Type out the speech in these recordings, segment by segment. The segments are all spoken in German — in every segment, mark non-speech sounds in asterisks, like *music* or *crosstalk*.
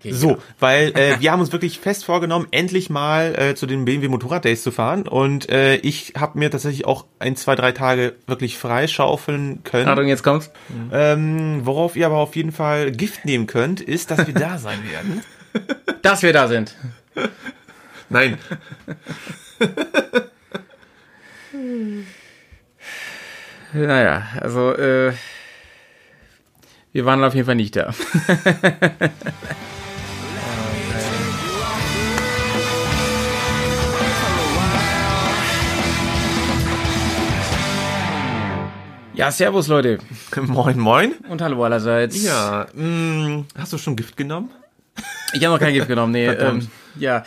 Okay, so, ja. weil äh, *laughs* wir haben uns wirklich fest vorgenommen, endlich mal äh, zu den BMW Motorrad Days zu fahren und äh, ich habe mir tatsächlich auch ein, zwei, drei Tage wirklich freischaufeln können. Achtung, jetzt kommt's. Ähm, worauf ihr aber auf jeden Fall Gift nehmen könnt, ist, dass wir da sein werden. *laughs* Dass wir da sind. Nein. naja, also äh, wir waren auf jeden Fall nicht da. *laughs* Ja, servus Leute. *laughs* Moin, moin. Und hallo allerseits. Ja, mh, mm, hast du schon Gift genommen? Ich habe noch kein Gift genommen, nee. *laughs* Ähm, ja,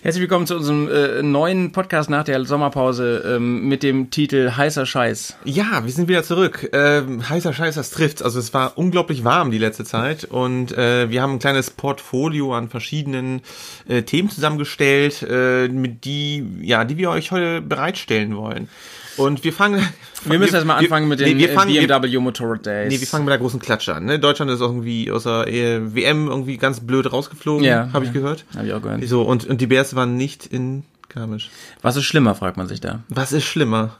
herzlich willkommen zu unserem äh, neuen Podcast nach der Sommerpause ähm, mit dem Titel Heißer Scheiß. Ja, wir sind wieder zurück. Ähm, heißer Scheiß, das trifft. Also es war unglaublich warm die letzte Zeit und äh, wir haben ein kleines Portfolio an verschiedenen äh, Themen zusammengestellt, äh, mit die, ja, die wir euch heute bereitstellen wollen. Und wir fangen. Wir müssen erstmal anfangen mit den nee, wir fangen, BMW Motorrad Days. Nee, wir fangen mit der großen Klatsche an. Ne? Deutschland ist irgendwie außer äh, WM irgendwie ganz blöd rausgeflogen, ja, habe ja. ich gehört. Habe ich auch gehört. So, und, und die Bears waren nicht in Garmisch. Was ist schlimmer, fragt man sich da. Was ist schlimmer?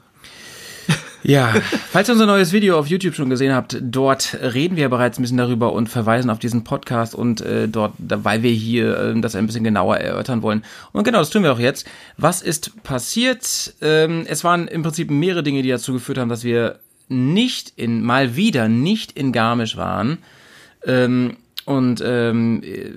Ja, falls ihr unser neues Video auf YouTube schon gesehen habt, dort reden wir bereits ein bisschen darüber und verweisen auf diesen Podcast und äh, dort, weil wir hier äh, das ein bisschen genauer erörtern wollen. Und genau, das tun wir auch jetzt. Was ist passiert? Ähm, es waren im Prinzip mehrere Dinge, die dazu geführt haben, dass wir nicht in, mal wieder nicht in Garmisch waren. Ähm, und ähm, äh,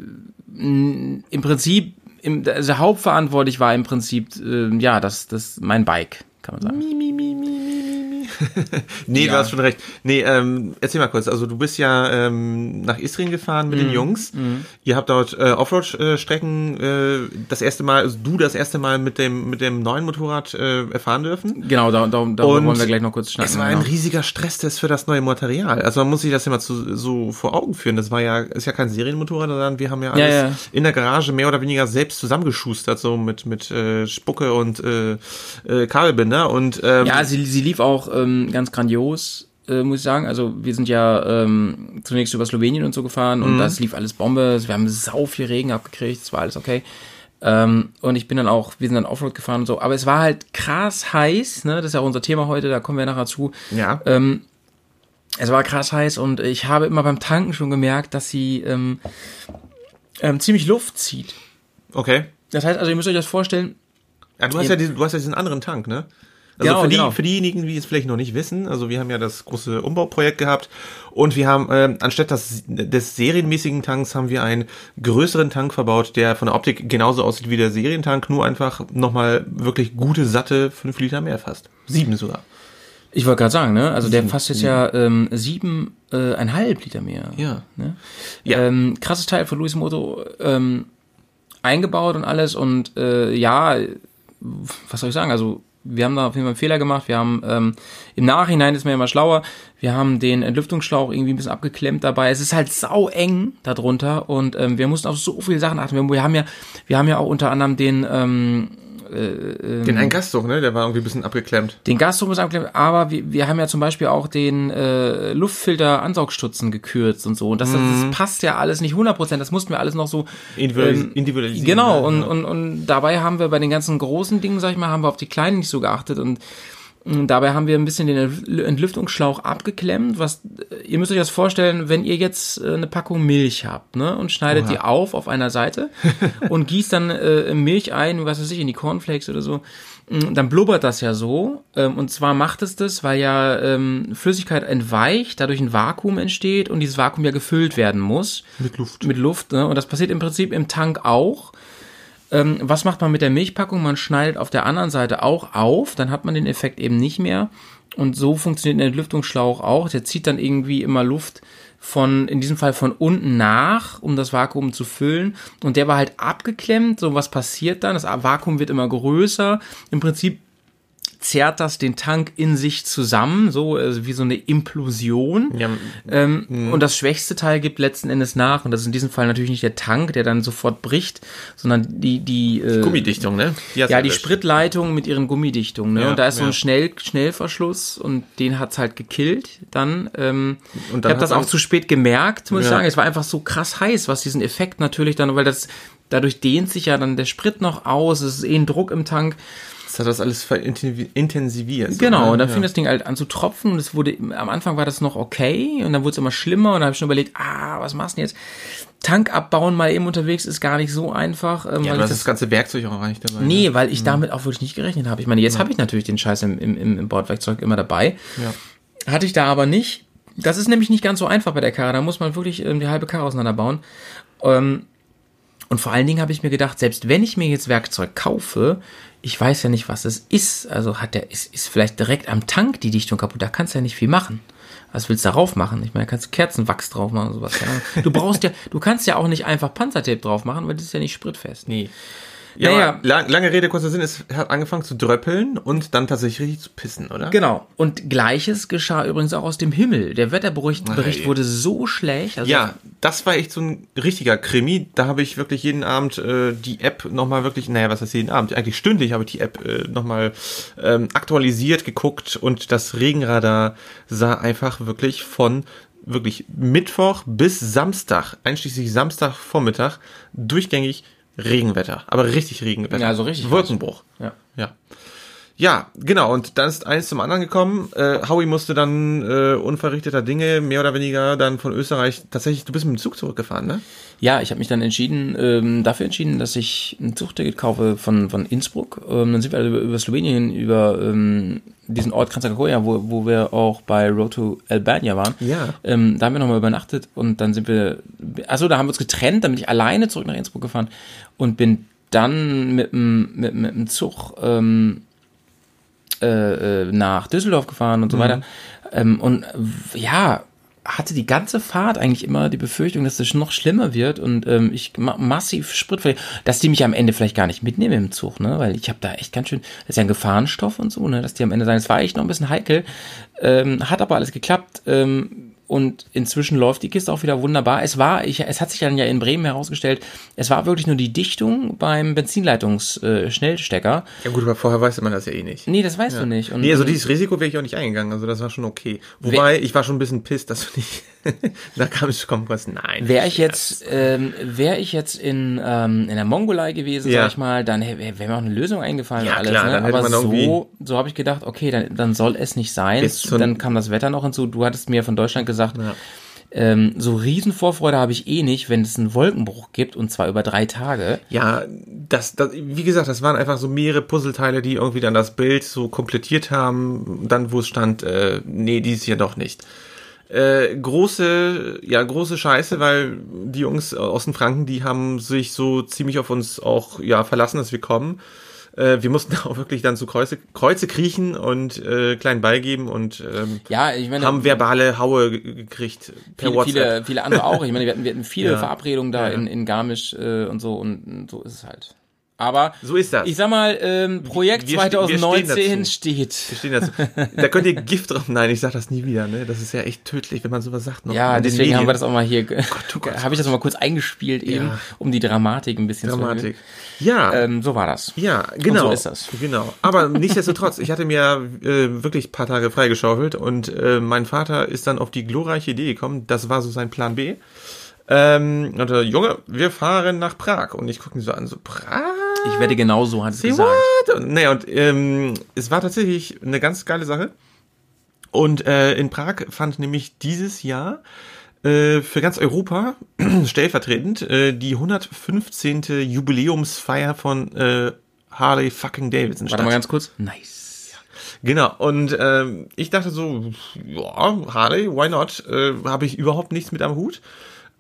im Prinzip, im, also hauptverantwortlich war im Prinzip, äh, ja, das, das mein Bike, kann man sagen. Mi, mi, mi, mi, mi. *laughs* nee, ja. du hast schon recht. Nee, ähm, erzähl mal kurz. Also du bist ja ähm, nach Istrien gefahren mit mm. den mhm. Jungs. Mm. Ihr habt dort äh, Offroad-Strecken äh, das erste Mal, also du das erste Mal mit dem mit dem neuen Motorrad äh, erfahren dürfen. Genau, da, da, da wollen wir gleich noch kurz schnacken. Es war genau. ein riesiger Stresstest für das neue Material. Also man muss sich das ja mal zu, so vor Augen führen. Das war ja, ist ja kein Serienmotorrad, sondern wir haben ja alles ja, ja. in der Garage mehr oder weniger selbst zusammengeschustert, so mit mit äh, Spucke und äh, äh, Kabelbinder und ähm, ja, sie, sie lief auch ähm, ganz grandios, äh, muss ich sagen. Also wir sind ja ähm, zunächst über Slowenien und so gefahren und mhm. das lief alles Bombe. Wir haben sau viel Regen abgekriegt, es war alles okay. Ähm, und ich bin dann auch, wir sind dann Offroad gefahren und so. Aber es war halt krass heiß, ne? Das ist ja auch unser Thema heute, da kommen wir nachher zu. Ja. Ähm, es war krass heiß und ich habe immer beim Tanken schon gemerkt, dass sie ähm, ähm, ziemlich Luft zieht. Okay. Das heißt, also ihr müsst euch das vorstellen. Ja, du hast ja, diesen, du hast ja diesen anderen Tank, ne? Also genau, für, die, genau. für diejenigen, die es vielleicht noch nicht wissen, also wir haben ja das große Umbauprojekt gehabt und wir haben äh, anstatt des, des serienmäßigen Tanks haben wir einen größeren Tank verbaut, der von der Optik genauso aussieht wie der Serientank, nur einfach nochmal wirklich gute, satte fünf Liter mehr fast. Sieben sogar. Ich wollte gerade sagen, ne? Also der fasst jetzt ja ähm, sieben, äh, ein halb Liter mehr. Ja. Ne? ja. Ähm, krasses Teil von Luis Moto ähm, eingebaut und alles und äh, ja, was soll ich sagen? Also wir haben da auf jeden Fall einen Fehler gemacht. Wir haben ähm, im Nachhinein ist man ja immer schlauer. Wir haben den Entlüftungsschlauch irgendwie ein bisschen abgeklemmt dabei. Es ist halt sau eng darunter und ähm, wir mussten auf so viele Sachen achten. Wir, wir haben ja, wir haben ja auch unter anderem den ähm, äh, den einen Gasdruck, ne? Der war irgendwie ein bisschen abgeklemmt. Den Gasdruck ist abgeklemmt, aber wir, wir haben ja zum Beispiel auch den äh, Luftfilter-Ansaugstutzen gekürzt und so. Und das, mhm. das passt ja alles nicht 100%. Das mussten wir alles noch so ähm, individualisieren. Genau. Und, und, und dabei haben wir bei den ganzen großen Dingen, sag ich mal, haben wir auf die kleinen nicht so geachtet und Dabei haben wir ein bisschen den Entlüftungsschlauch abgeklemmt. Was ihr müsst euch das vorstellen, wenn ihr jetzt äh, eine Packung Milch habt, ne, und schneidet Oha. die auf auf einer Seite *laughs* und gießt dann äh, Milch ein, was weiß ich, in die Cornflakes oder so, mm, dann blubbert das ja so. Ähm, und zwar macht es das, weil ja ähm, Flüssigkeit entweicht, dadurch ein Vakuum entsteht und dieses Vakuum ja gefüllt werden muss. Mit Luft. Mit Luft, ne? Und das passiert im Prinzip im Tank auch. Ähm, was macht man mit der Milchpackung? Man schneidet auf der anderen Seite auch auf, dann hat man den Effekt eben nicht mehr. Und so funktioniert der Entlüftungsschlauch auch. Der zieht dann irgendwie immer Luft von, in diesem Fall von unten nach, um das Vakuum zu füllen. Und der war halt abgeklemmt. So was passiert dann? Das Vakuum wird immer größer. Im Prinzip zerrt das den Tank in sich zusammen, so also wie so eine Implosion. Ja. Ähm, mhm. Und das schwächste Teil gibt letzten Endes nach. Und das ist in diesem Fall natürlich nicht der Tank, der dann sofort bricht, sondern die die, äh, Gummidichtung, ne? Die ja, die Spritleitung mit ihren Gummidichtungen. Ne? Ja, und da ist so ein Schnell Schnellverschluss und den hat's halt gekillt. Dann. Ähm, und dann ich habe das auch zu spät gemerkt, muss ich sagen. Es war einfach so krass heiß, was diesen Effekt natürlich dann, weil das dadurch dehnt sich ja dann der Sprit noch aus. Es ist eh ein Druck im Tank. Das hat das alles intensiviert. Genau, ne? und dann ja. fing das Ding halt an zu tropfen und es wurde, am Anfang war das noch okay und dann wurde es immer schlimmer und dann habe ich schon überlegt, ah, was machst du denn jetzt? Tank abbauen mal eben unterwegs ist gar nicht so einfach. Ähm, ja, weil du hast das, das ganze Werkzeug auch gar nicht dabei. Nee, ne? weil ich mhm. damit auch wirklich nicht gerechnet habe. Ich meine, jetzt ja. habe ich natürlich den Scheiß im, im, im Bordwerkzeug immer dabei. Ja. Hatte ich da aber nicht. Das ist nämlich nicht ganz so einfach bei der Karre. Da muss man wirklich ähm, die halbe Karre auseinanderbauen. Ähm, und vor allen Dingen habe ich mir gedacht, selbst wenn ich mir jetzt Werkzeug kaufe, ich weiß ja nicht, was es ist. Also hat der, ist, ist vielleicht direkt am Tank die Dichtung kaputt. Da kannst du ja nicht viel machen. Was willst du darauf machen? Ich meine, da kannst du Kerzenwachs drauf machen und sowas. Du brauchst ja, du kannst ja auch nicht einfach Panzertape drauf machen, weil das ist ja nicht spritfest. Nee. Ja, naja. lang, lange Rede, kurzer Sinn, es hat angefangen zu dröppeln und dann tatsächlich richtig zu pissen, oder? Genau. Und gleiches geschah übrigens auch aus dem Himmel. Der Wetterbericht Bericht wurde so schlecht. Also ja, das war echt so ein richtiger Krimi. Da habe ich wirklich jeden Abend äh, die App nochmal wirklich, naja, was heißt jeden Abend? Eigentlich stündlich habe ich die App äh, nochmal ähm, aktualisiert, geguckt und das Regenradar sah einfach wirklich von wirklich Mittwoch bis Samstag, einschließlich Samstagvormittag, durchgängig Regenwetter, aber richtig Regenwetter. Ja, so richtig. Wolkenbruch. Ja. Ja. Ja, genau. Und dann ist eins zum anderen gekommen. Äh, Howie musste dann äh, unverrichteter Dinge mehr oder weniger dann von Österreich tatsächlich. Du bist mit dem Zug zurückgefahren, ne? Ja, ich habe mich dann entschieden, ähm, dafür entschieden, dass ich ein Zugticket kaufe von von Innsbruck. Ähm, dann sind wir also über, über Slowenien über ähm, diesen Ort Kranjskakoja, wo, wo wir auch bei Road to Albania waren. Ja. Ähm, da haben wir nochmal übernachtet und dann sind wir, also da haben wir uns getrennt, dann bin ich alleine zurück nach Innsbruck gefahren und bin dann mit dem mit, mit dem Zug ähm, äh, äh, nach Düsseldorf gefahren und so mhm. weiter. Ähm, und ja, hatte die ganze Fahrt eigentlich immer die Befürchtung, dass es noch schlimmer wird und ähm, ich ma massiv Sprit, dass die mich am Ende vielleicht gar nicht mitnehmen im Zug, ne? Weil ich habe da echt ganz schön, das ist ja ein Gefahrenstoff und so, ne? Dass die am Ende sagen, es war echt noch ein bisschen heikel, ähm, hat aber alles geklappt. Ähm, und inzwischen läuft die Kiste auch wieder wunderbar. Es war, ich, es hat sich dann ja in Bremen herausgestellt, es war wirklich nur die Dichtung beim Benzinleitungsschnellstecker. Äh, ja gut, aber vorher weiß man das ja eh nicht. Nee, das weißt ja. du nicht. Und, nee, also dieses Risiko wäre ich auch nicht eingegangen, also das war schon okay. Wobei, ich war schon ein bisschen pisst, dass du nicht, *laughs* da kam es kommen was, nein. Wäre ich jetzt, ähm, wäre ich jetzt in, ähm, in der Mongolei gewesen, ja. sag ich mal, dann wäre wär mir auch eine Lösung eingefallen. Ja, alles, klar, ne? dann aber man so, so habe ich gedacht, okay, dann, dann soll es nicht sein. Dann kam das Wetter noch hinzu. Du hattest mir von Deutschland gesagt, gesagt, ja. ähm, so Riesenvorfreude habe ich eh nicht, wenn es einen Wolkenbruch gibt und zwar über drei Tage. Ja, das, das, wie gesagt, das waren einfach so mehrere Puzzleteile, die irgendwie dann das Bild so komplettiert haben, dann wo es stand, äh, nee, dies hier doch nicht. Äh, große, ja, große Scheiße, weil die Jungs aus den Franken, die haben sich so ziemlich auf uns auch, ja, verlassen, dass wir kommen. Äh, wir mussten *laughs* auch wirklich dann zu Kreuze, Kreuze kriechen und äh, klein beigeben und ähm, ja, ich meine, haben verbale Haue gekriegt per viele, WhatsApp. Viele, viele andere auch. Ich meine, wir hatten, wir hatten viele *laughs* ja. Verabredungen da ja. in, in Garmisch äh, und so und so ist es halt. Aber so ist das. Ich sag mal, ähm, Projekt wir, 2019 wir steht. Wir stehen dazu. Da könnt ihr Gift drauf. Nein, ich sag das nie wieder. Ne, das ist ja echt tödlich, wenn man sowas sagt. Noch ja, deswegen haben wir das auch mal hier. Oh oh Gott. Habe ich das mal kurz eingespielt eben, ja. um die Dramatik ein bisschen Dramatik. zu. Ja. Ähm, so war das. Ja, genau. Und so ist das. Genau. Aber nichtsdestotrotz, ich hatte mir äh, wirklich paar Tage freigeschaufelt und äh, mein Vater ist dann auf die glorreiche Idee gekommen. Das war so sein Plan B. Ähm, und äh, Junge, wir fahren nach Prag. Und ich gucke ihn so an, so Prag? Ich werde genauso, hat es gesagt. What? Nee, und ähm, es war tatsächlich eine ganz geile Sache. Und äh, in Prag fand nämlich dieses Jahr äh, für ganz Europa *clears throat* stellvertretend äh, die 115. Jubiläumsfeier von äh, Harley fucking Davidson Warte mal ganz kurz. Nice. Genau, und ähm, ich dachte so, ja, Harley, why not? Äh, Habe ich überhaupt nichts mit am Hut.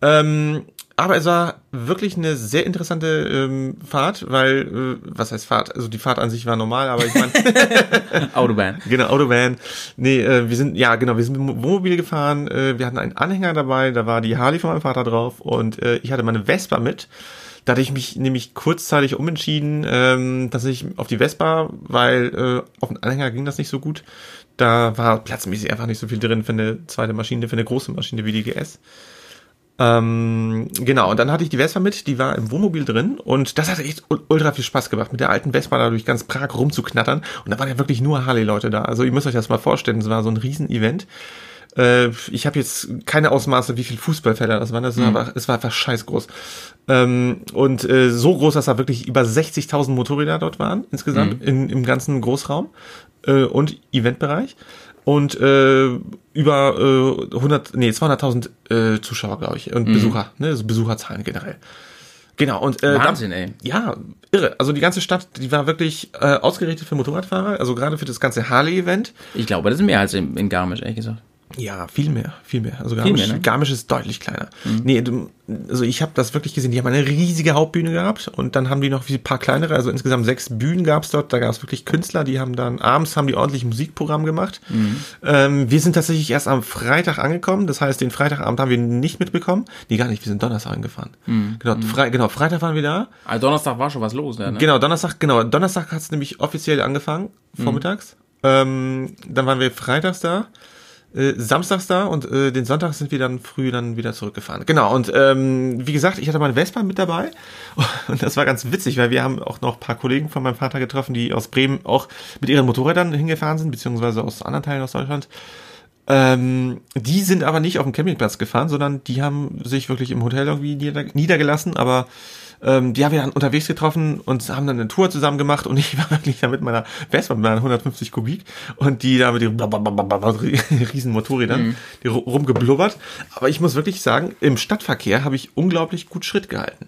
Ähm, aber es war wirklich eine sehr interessante ähm, Fahrt, weil, äh, was heißt Fahrt? Also die Fahrt an sich war normal, aber ich meine. *laughs* Autobahn. Genau, Autobahn. Nee, äh, wir sind, ja genau, wir sind mit dem Wohnmobil gefahren, äh, wir hatten einen Anhänger dabei, da war die Harley von meinem Vater drauf und äh, ich hatte meine Vespa mit. Da hatte ich mich nämlich kurzzeitig umentschieden, ähm, dass ich auf die Vespa, weil äh, auf den Anhänger ging das nicht so gut. Da war platzmäßig einfach nicht so viel drin für eine zweite Maschine, für eine große Maschine wie die GS. Ähm, genau, und dann hatte ich die Vespa mit, die war im Wohnmobil drin und das hat echt ultra viel Spaß gemacht, mit der alten Vespa da durch ganz Prag rumzuknattern. Und da waren ja wirklich nur Harley-Leute da. Also ihr müsst euch das mal vorstellen, es war so ein Riesen-Event. Äh, ich habe jetzt keine Ausmaße, wie viel Fußballfelder das waren. Das mhm. war, es war einfach scheiß groß. Ähm, und äh, so groß, dass da wirklich über 60.000 Motorräder dort waren, insgesamt, mhm. in, im ganzen Großraum äh, und Eventbereich und äh, über äh, 100, nee, 200.000 äh, Zuschauer, glaube ich, und mhm. Besucher, ne, also Besucherzahlen generell. Genau, und äh, Wahnsinn, ey. Ja, irre. Also die ganze Stadt, die war wirklich äh, ausgerichtet für Motorradfahrer, also gerade für das ganze Harley-Event. Ich glaube, das ist mehr als in, in Garmisch, ehrlich gesagt. Ja, viel mehr, viel mehr. Also Garmisch, mehr, ne? Garmisch ist deutlich kleiner. Mhm. Nee, also ich habe das wirklich gesehen. Die haben eine riesige Hauptbühne gehabt und dann haben die noch ein paar kleinere, also insgesamt sechs Bühnen gab's dort. Da gab's wirklich Künstler, die haben dann abends haben die ordentlich Musikprogramm gemacht. Mhm. Ähm, wir sind tatsächlich erst am Freitag angekommen. Das heißt, den Freitagabend haben wir nicht mitbekommen. Nee, gar nicht. Wir sind Donnerstag angefahren. Mhm. Genau, mhm. Fre genau, Freitag waren wir da. Also Donnerstag war schon was los, ne? Genau, Donnerstag, genau. Donnerstag hat's nämlich offiziell angefangen, mhm. vormittags. Ähm, dann waren wir freitags da äh, samstags da und äh, den Sonntag sind wir dann früh dann wieder zurückgefahren. Genau, und ähm, wie gesagt, ich hatte meine Vespa mit dabei *laughs* und das war ganz witzig, weil wir haben auch noch paar Kollegen von meinem Vater getroffen, die aus Bremen auch mit ihren Motorrädern hingefahren sind, beziehungsweise aus anderen Teilen aus Deutschland. Ähm, die sind aber nicht auf dem Campingplatz gefahren, sondern die haben sich wirklich im Hotel irgendwie nieder niedergelassen, aber ähm, die haben wir dann unterwegs getroffen und haben dann eine Tour zusammen gemacht und *laughs* ich war wirklich da mit meiner Vespa mit meiner 150 Kubik und die da mit den *laughs* riesen Motorrädern, mhm. die rumgeblubbert. Aber ich muss wirklich sagen, im Stadtverkehr habe ich unglaublich gut Schritt gehalten.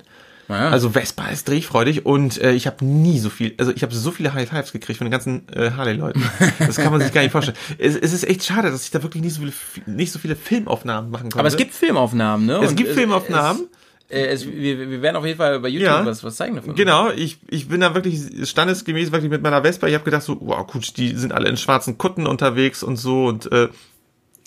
Ja. Also Vespa ist drehfreudig und äh, ich habe nie so viel, also ich habe so viele High Fives gekriegt von den ganzen äh, Harley-Leuten. Das kann man sich gar nicht vorstellen. *laughs* Es, es, ist echt schade, dass ich da wirklich nicht so viele, nicht so viele Filmaufnahmen machen konnte. Aber es gibt Filmaufnahmen, ne? Es und gibt Filmaufnahmen. Äh, es, wir, wir werden auf jeden Fall bei YouTube ja, was, was zeigen davon. Genau, ich, ich bin da wirklich standesgemäß wirklich mit meiner Vespa. Ich habe gedacht so, wow, gut, die sind alle in schwarzen Kutten unterwegs und so und äh,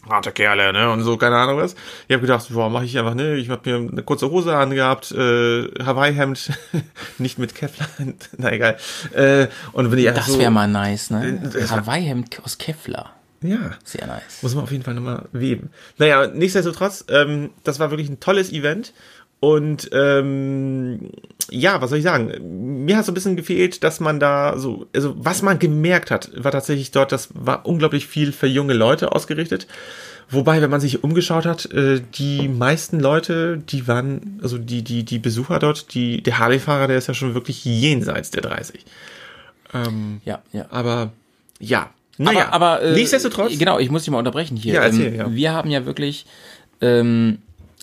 harte Kerle, ne? Und so, keine Ahnung was. Ich habe gedacht, boah, mache ich einfach, ne? Ich habe mir eine kurze Hose angehabt, äh, Hawaii-Hemd, *laughs* nicht mit Kevlar, *laughs* na egal. Äh, und bin ich einfach Das wäre so, mal nice, ne? Hawaii-Hemd aus Kevlar. Ja. Sehr nice. Muss man auf jeden Fall nochmal weben. Naja, nichtsdestotrotz, ähm, das war wirklich ein tolles Event und ähm, ja, was soll ich sagen? Mir hat so ein bisschen gefehlt, dass man da so, also was man gemerkt hat, war tatsächlich dort, das war unglaublich viel für junge Leute ausgerichtet. Wobei, wenn man sich umgeschaut hat, äh, die meisten Leute, die waren, also die, die, die Besucher dort, die, der Harley-Fahrer, der ist ja schon wirklich jenseits der 30. Ähm, ja, ja. Aber ja. Naja, aber, aber äh, nichtsdestotrotz. Genau, ich muss dich mal unterbrechen hier. Ja, erzähl, ähm, ja. Wir haben ja wirklich ähm,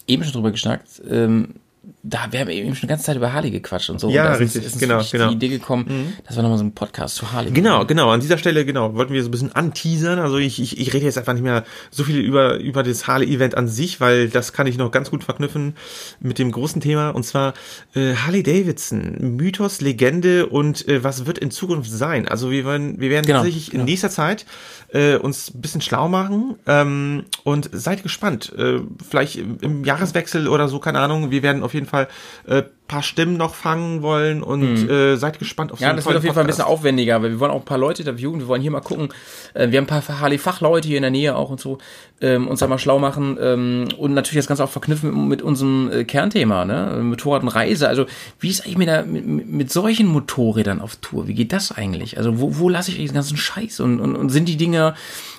eben schon drüber geschnackt. Ähm, da, wir haben eben schon eine ganze Zeit über Harley gequatscht und so. Ja, und da richtig, ist, ist genau, genau. die Idee gekommen, mhm. dass wir nochmal so einen Podcast zu Harley Genau, machen. genau. An dieser Stelle, genau, wollten wir so ein bisschen anteasern. Also ich, ich, ich rede jetzt einfach nicht mehr so viel über, über das Harley-Event an sich, weil das kann ich noch ganz gut verknüpfen mit dem großen Thema. Und zwar äh, Harley Davidson, Mythos, Legende und äh, was wird in Zukunft sein. Also wir werden, wir werden genau, tatsächlich genau. in nächster Zeit äh, uns ein bisschen schlau machen ähm, und seid gespannt. Äh, vielleicht im Jahreswechsel oder so, keine Ahnung. Wir werden auf jeden Fall äh, paar Stimmen noch fangen wollen und mhm. äh, seid gespannt auf so Ja, das wird auf jeden Fall ein bisschen aufwendiger, weil wir wollen auch ein paar Leute interviewen, wir wollen hier mal gucken. Äh, wir haben ein paar Harley-Fachleute hier in der Nähe auch und so, ähm, uns da mal schlau machen ähm, und natürlich das Ganze auch verknüpfen mit, mit unserem äh, Kernthema, ne? Motorrad und Reise. Also wie ist eigentlich mit, der, mit, mit solchen Motorrädern auf Tour? Wie geht das eigentlich? Also wo, wo lasse ich den ganzen Scheiß und, und, und sind die Dinger,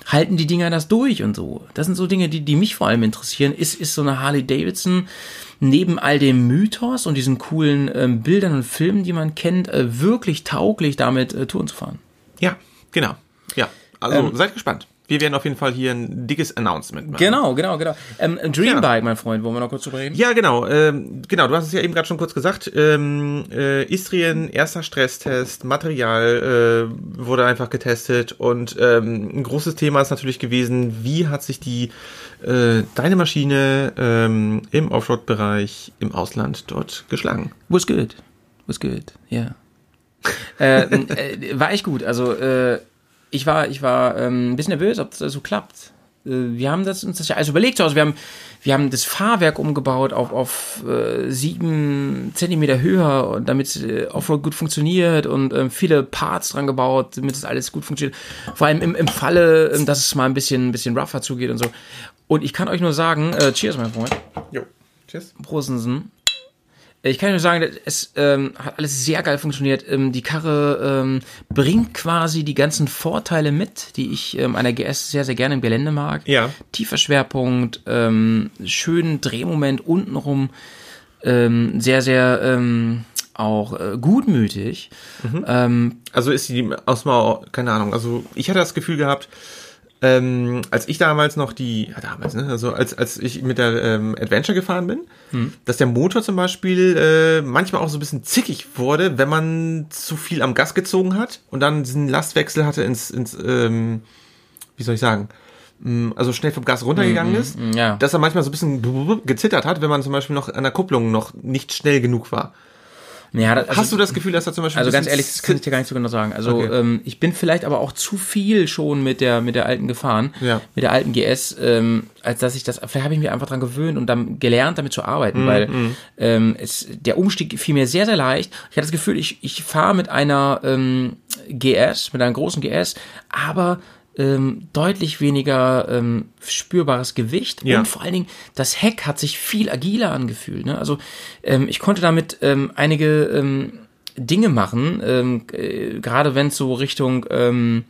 halten die Dinger das durch und so? Das sind so Dinge, die, die mich vor allem interessieren. Ist, ist so eine Harley Davidson neben all dem Mythos und diesen coolen ähm, Bildern und Filmen, die man kennt, äh, wirklich tauglich damit äh, Touren zu fahren. Ja, genau. Ja, also ähm, seid gespannt. Wir werden auf jeden Fall hier ein dickes Announcement machen. Genau, genau, genau. Ähm, Dreambike, ja. mein Freund, wollen wir noch kurz drüber reden? Ja, genau. Ähm, genau, du hast es ja eben gerade schon kurz gesagt. Ähm, äh, Istrien, erster Stresstest, Material äh, wurde einfach getestet und ähm, ein großes Thema ist natürlich gewesen, wie hat sich die äh, deine Maschine ähm, im Offroad-Bereich im Ausland dort geschlagen? Was good. Was good, ja. Yeah. äh, äh, war echt gut. Also äh, ich war, ich war ähm, ein bisschen nervös, ob das so klappt. Äh, wir haben das, uns das ja also überlegt. Also wir haben, wir haben das Fahrwerk umgebaut auf, auf äh, sieben Zentimeter höher, und damit äh, Offroad gut funktioniert und äh, viele Parts dran gebaut, damit das alles gut funktioniert. Vor allem im, im Falle, äh, dass es mal ein bisschen, ein bisschen rougher zugeht und so. Und ich kann euch nur sagen, äh, cheers, mein Freund. Jo, cheers. Prostensen. Ich kann nur sagen, es ähm, hat alles sehr geil funktioniert. Ähm, die Karre ähm, bringt quasi die ganzen Vorteile mit, die ich ähm, einer GS sehr, sehr gerne im Gelände mag. Ja. Tiefer Schwerpunkt, ähm, schönen Drehmoment untenrum, ähm, sehr, sehr ähm, auch äh, gutmütig. Mhm. Ähm, also ist sie aus mal, keine Ahnung, also ich hatte das Gefühl gehabt, ähm, als ich damals noch die, ja damals, ne, also als, als ich mit der ähm, Adventure gefahren bin, hm. dass der Motor zum Beispiel äh, manchmal auch so ein bisschen zickig wurde, wenn man zu viel am Gas gezogen hat und dann diesen Lastwechsel hatte ins, ins ähm, wie soll ich sagen, mm, also schnell vom Gas runtergegangen ist, mm, ja. dass er manchmal so ein bisschen gezittert hat, wenn man zum Beispiel noch an der Kupplung noch nicht schnell genug war. Ja, das, also, Hast du das Gefühl, dass da zum Beispiel. Also ganz ehrlich, das kann ich dir gar nicht so genau sagen. Also okay. ähm, ich bin vielleicht aber auch zu viel schon mit der mit der alten gefahren, ja. mit der alten GS, ähm, als dass ich das. Vielleicht habe ich mich einfach dran gewöhnt und dann gelernt, damit zu arbeiten, mm, weil mm. Ähm, es, der Umstieg fiel mir sehr sehr leicht. Ich hatte das Gefühl, ich ich fahre mit einer ähm, GS, mit einer großen GS, aber ähm, deutlich weniger ähm, spürbares Gewicht ja. und vor allen Dingen das Heck hat sich viel agiler angefühlt. Ne? Also ähm, ich konnte damit ähm, einige ähm, Dinge machen, ähm, äh, gerade wenn es so Richtung ähm,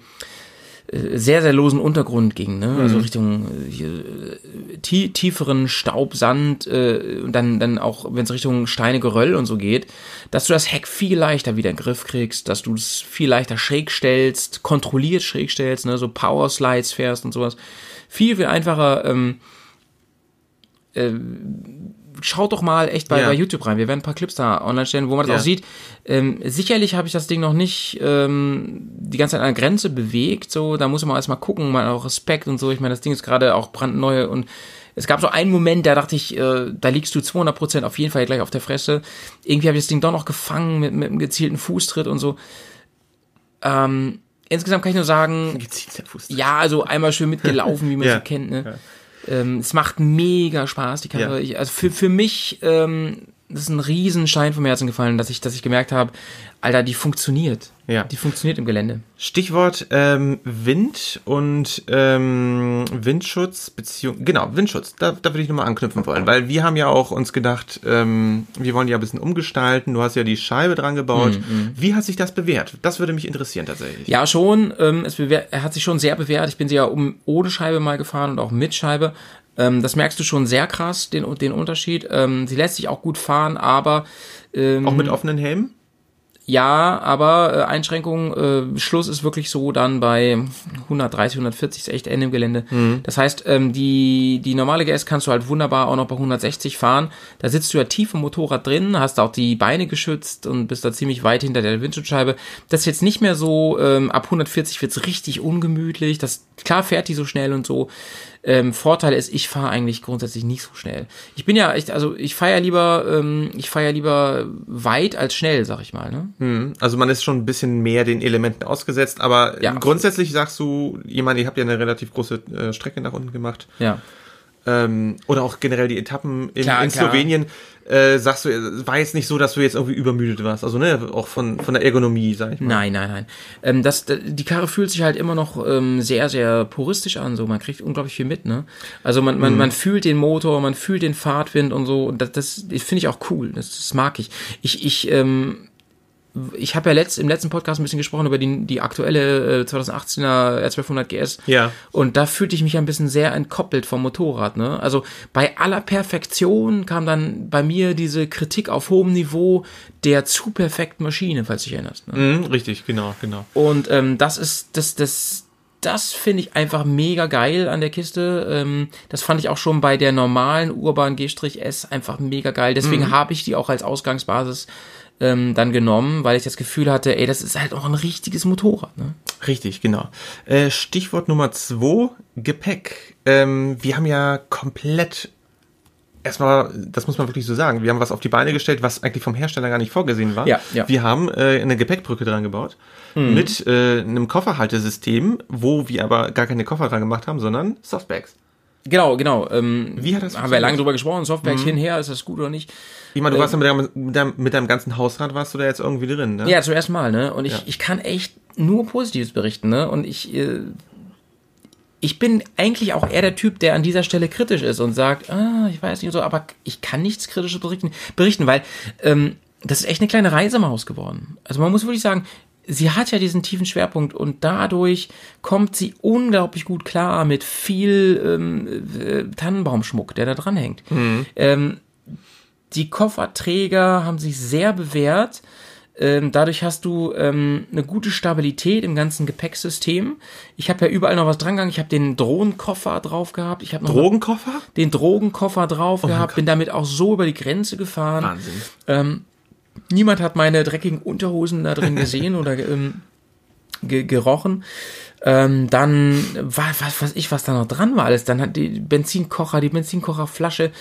sehr, sehr losen Untergrund ging, ne? Also mhm. Richtung äh, tie tieferen Staub, Sand äh, und dann, dann auch, wenn es Richtung Steine, Geröll und so geht, dass du das Heck viel leichter wieder in den Griff kriegst, dass du es viel leichter schräg stellst, kontrolliert schräg stellst, ne? so Power Slides fährst und sowas. Viel, viel einfacher ähm, äh, schaut doch mal echt bei, ja. bei YouTube rein. Wir werden ein paar Clips da online stellen, wo man das ja. auch sieht. Ähm, sicherlich habe ich das Ding noch nicht ähm, die ganze Zeit an der Grenze bewegt. So, da muss man erstmal gucken, mal auch Respekt und so. Ich meine, das Ding ist gerade auch brandneu und es gab so einen Moment, da dachte ich, äh, da liegst du 200% auf jeden Fall gleich auf der Fresse. Irgendwie habe ich das Ding doch noch gefangen mit, mit einem gezielten Fußtritt und so. Ähm, insgesamt kann ich nur sagen, ja, also einmal schön mitgelaufen, wie man ja. so kennt. Ne? Ja. Ähm, es macht mega Spaß, die Karre. Ja. Ich, also für, für mich, ähm, das ist ein Riesenstein vom Herzen gefallen, dass ich, dass ich gemerkt habe, Alter, die funktioniert. Ja. Die funktioniert im Gelände. Stichwort ähm, Wind und ähm, Windschutz, Beziehung, genau, Windschutz. Da, da würde ich nochmal anknüpfen wollen, weil wir haben ja auch uns gedacht, ähm, wir wollen die ja ein bisschen umgestalten. Du hast ja die Scheibe dran gebaut. Mm, mm. Wie hat sich das bewährt? Das würde mich interessieren tatsächlich. Ja, schon. Ähm, es bewährt, hat sich schon sehr bewährt. Ich bin sie ja um ohne Scheibe mal gefahren und auch mit Scheibe. Ähm, das merkst du schon sehr krass, den, den Unterschied. Ähm, sie lässt sich auch gut fahren, aber ähm, auch mit offenen Helmen? Ja, aber äh, Einschränkung, äh, Schluss ist wirklich so dann bei 130, 140 ist echt Ende im Gelände. Mhm. Das heißt, ähm, die, die normale GS kannst du halt wunderbar auch noch bei 160 fahren. Da sitzt du ja tief im Motorrad drin, hast auch die Beine geschützt und bist da ziemlich weit hinter der Windschutzscheibe. Das ist jetzt nicht mehr so, ähm, ab 140 wird's richtig ungemütlich. Das, klar fährt die so schnell und so. Ähm, Vorteil ist, ich fahre eigentlich grundsätzlich nicht so schnell. Ich bin ja echt, also ich fahre ja lieber, ähm, ich fahre ja lieber weit als schnell, sag ich mal. Ne? Hm, also man ist schon ein bisschen mehr den Elementen ausgesetzt, aber ja. grundsätzlich sagst du, jemand, ihr habt ja eine relativ große äh, Strecke nach unten gemacht. Ja. Ähm, oder auch generell die Etappen in, klar, in Slowenien. Klar äh, sagst du, war jetzt nicht so, dass du jetzt irgendwie übermüdet warst. Also, ne, auch von, von der Ergonomie, sag ich mal. Nein, nein, nein. Ähm, das, die Karre fühlt sich halt immer noch ähm, sehr, sehr puristisch an. So, man kriegt unglaublich viel mit, ne? Also man, man, mhm. man fühlt den Motor, man fühlt den Fahrtwind und so. Und das, das finde ich auch cool. Das, das mag ich. Ich, ich, ähm, ich habe ja letzt, im letzten Podcast ein bisschen gesprochen über die, die aktuelle äh, 2018er R1200 GS. Ja. Und da fühlte ich mich ein bisschen sehr entkoppelt vom Motorrad. Ne? Also bei aller Perfektion kam dann bei mir diese Kritik auf hohem Niveau der zu perfekten Maschine, falls du dich erinnerst. Ne? Mhm, richtig, genau, genau. Und ähm, das ist, das, das, das finde ich einfach mega geil an der Kiste. Ähm, das fand ich auch schon bei der normalen Urban G-S einfach mega geil. Deswegen mhm. habe ich die auch als Ausgangsbasis ähm, dann genommen, weil ich das Gefühl hatte, ey, das ist halt auch ein richtiges Motorrad. Ne? Richtig, genau. Äh, Stichwort Nummer zwei, Gepäck. Ähm, wir haben ja komplett erstmal, das muss man wirklich so sagen, wir haben was auf die Beine gestellt, was eigentlich vom Hersteller gar nicht vorgesehen war. Ja, ja. Wir haben äh, eine Gepäckbrücke dran gebaut mhm. mit äh, einem Kofferhaltesystem, wo wir aber gar keine Koffer dran gemacht haben, sondern Softbags. Genau, genau. Ähm, Wie hat das Haben wir lange drüber gesprochen, Softbags mhm. hinher, ist das gut oder nicht? Ich meine, du warst ja ähm, mit deinem, mit, deinem, mit deinem ganzen Hausrat warst du da jetzt irgendwie drin, ne? Ja, zuerst mal, ne? Und ich, ja. ich kann echt nur Positives berichten, ne? Und ich äh, ich bin eigentlich auch eher der Typ, der an dieser Stelle kritisch ist und sagt, ah, ich weiß nicht so, aber ich kann nichts Kritisches berichten, berichten weil ähm, das ist echt eine kleine Reisemaus geworden. Also man muss wirklich sagen, sie hat ja diesen tiefen Schwerpunkt und dadurch kommt sie unglaublich gut klar mit viel ähm, äh, Tannenbaumschmuck, der da dran hängt. Mhm. Ähm, die Kofferträger haben sich sehr bewährt. Ähm, dadurch hast du ähm, eine gute Stabilität im ganzen Gepäcksystem. Ich habe ja überall noch was dran gegangen. Ich habe den Drogenkoffer drauf gehabt. Ich habe noch Drogenkoffer? Den Drogenkoffer drauf oh gehabt. Bin damit auch so über die Grenze gefahren. Wahnsinn. Ähm, niemand hat meine dreckigen Unterhosen da drin gesehen oder ähm, ge gerochen. Ähm, dann was, was weiß ich, was da noch dran war alles. Dann hat die Benzinkocher, die Benzinkocherflasche,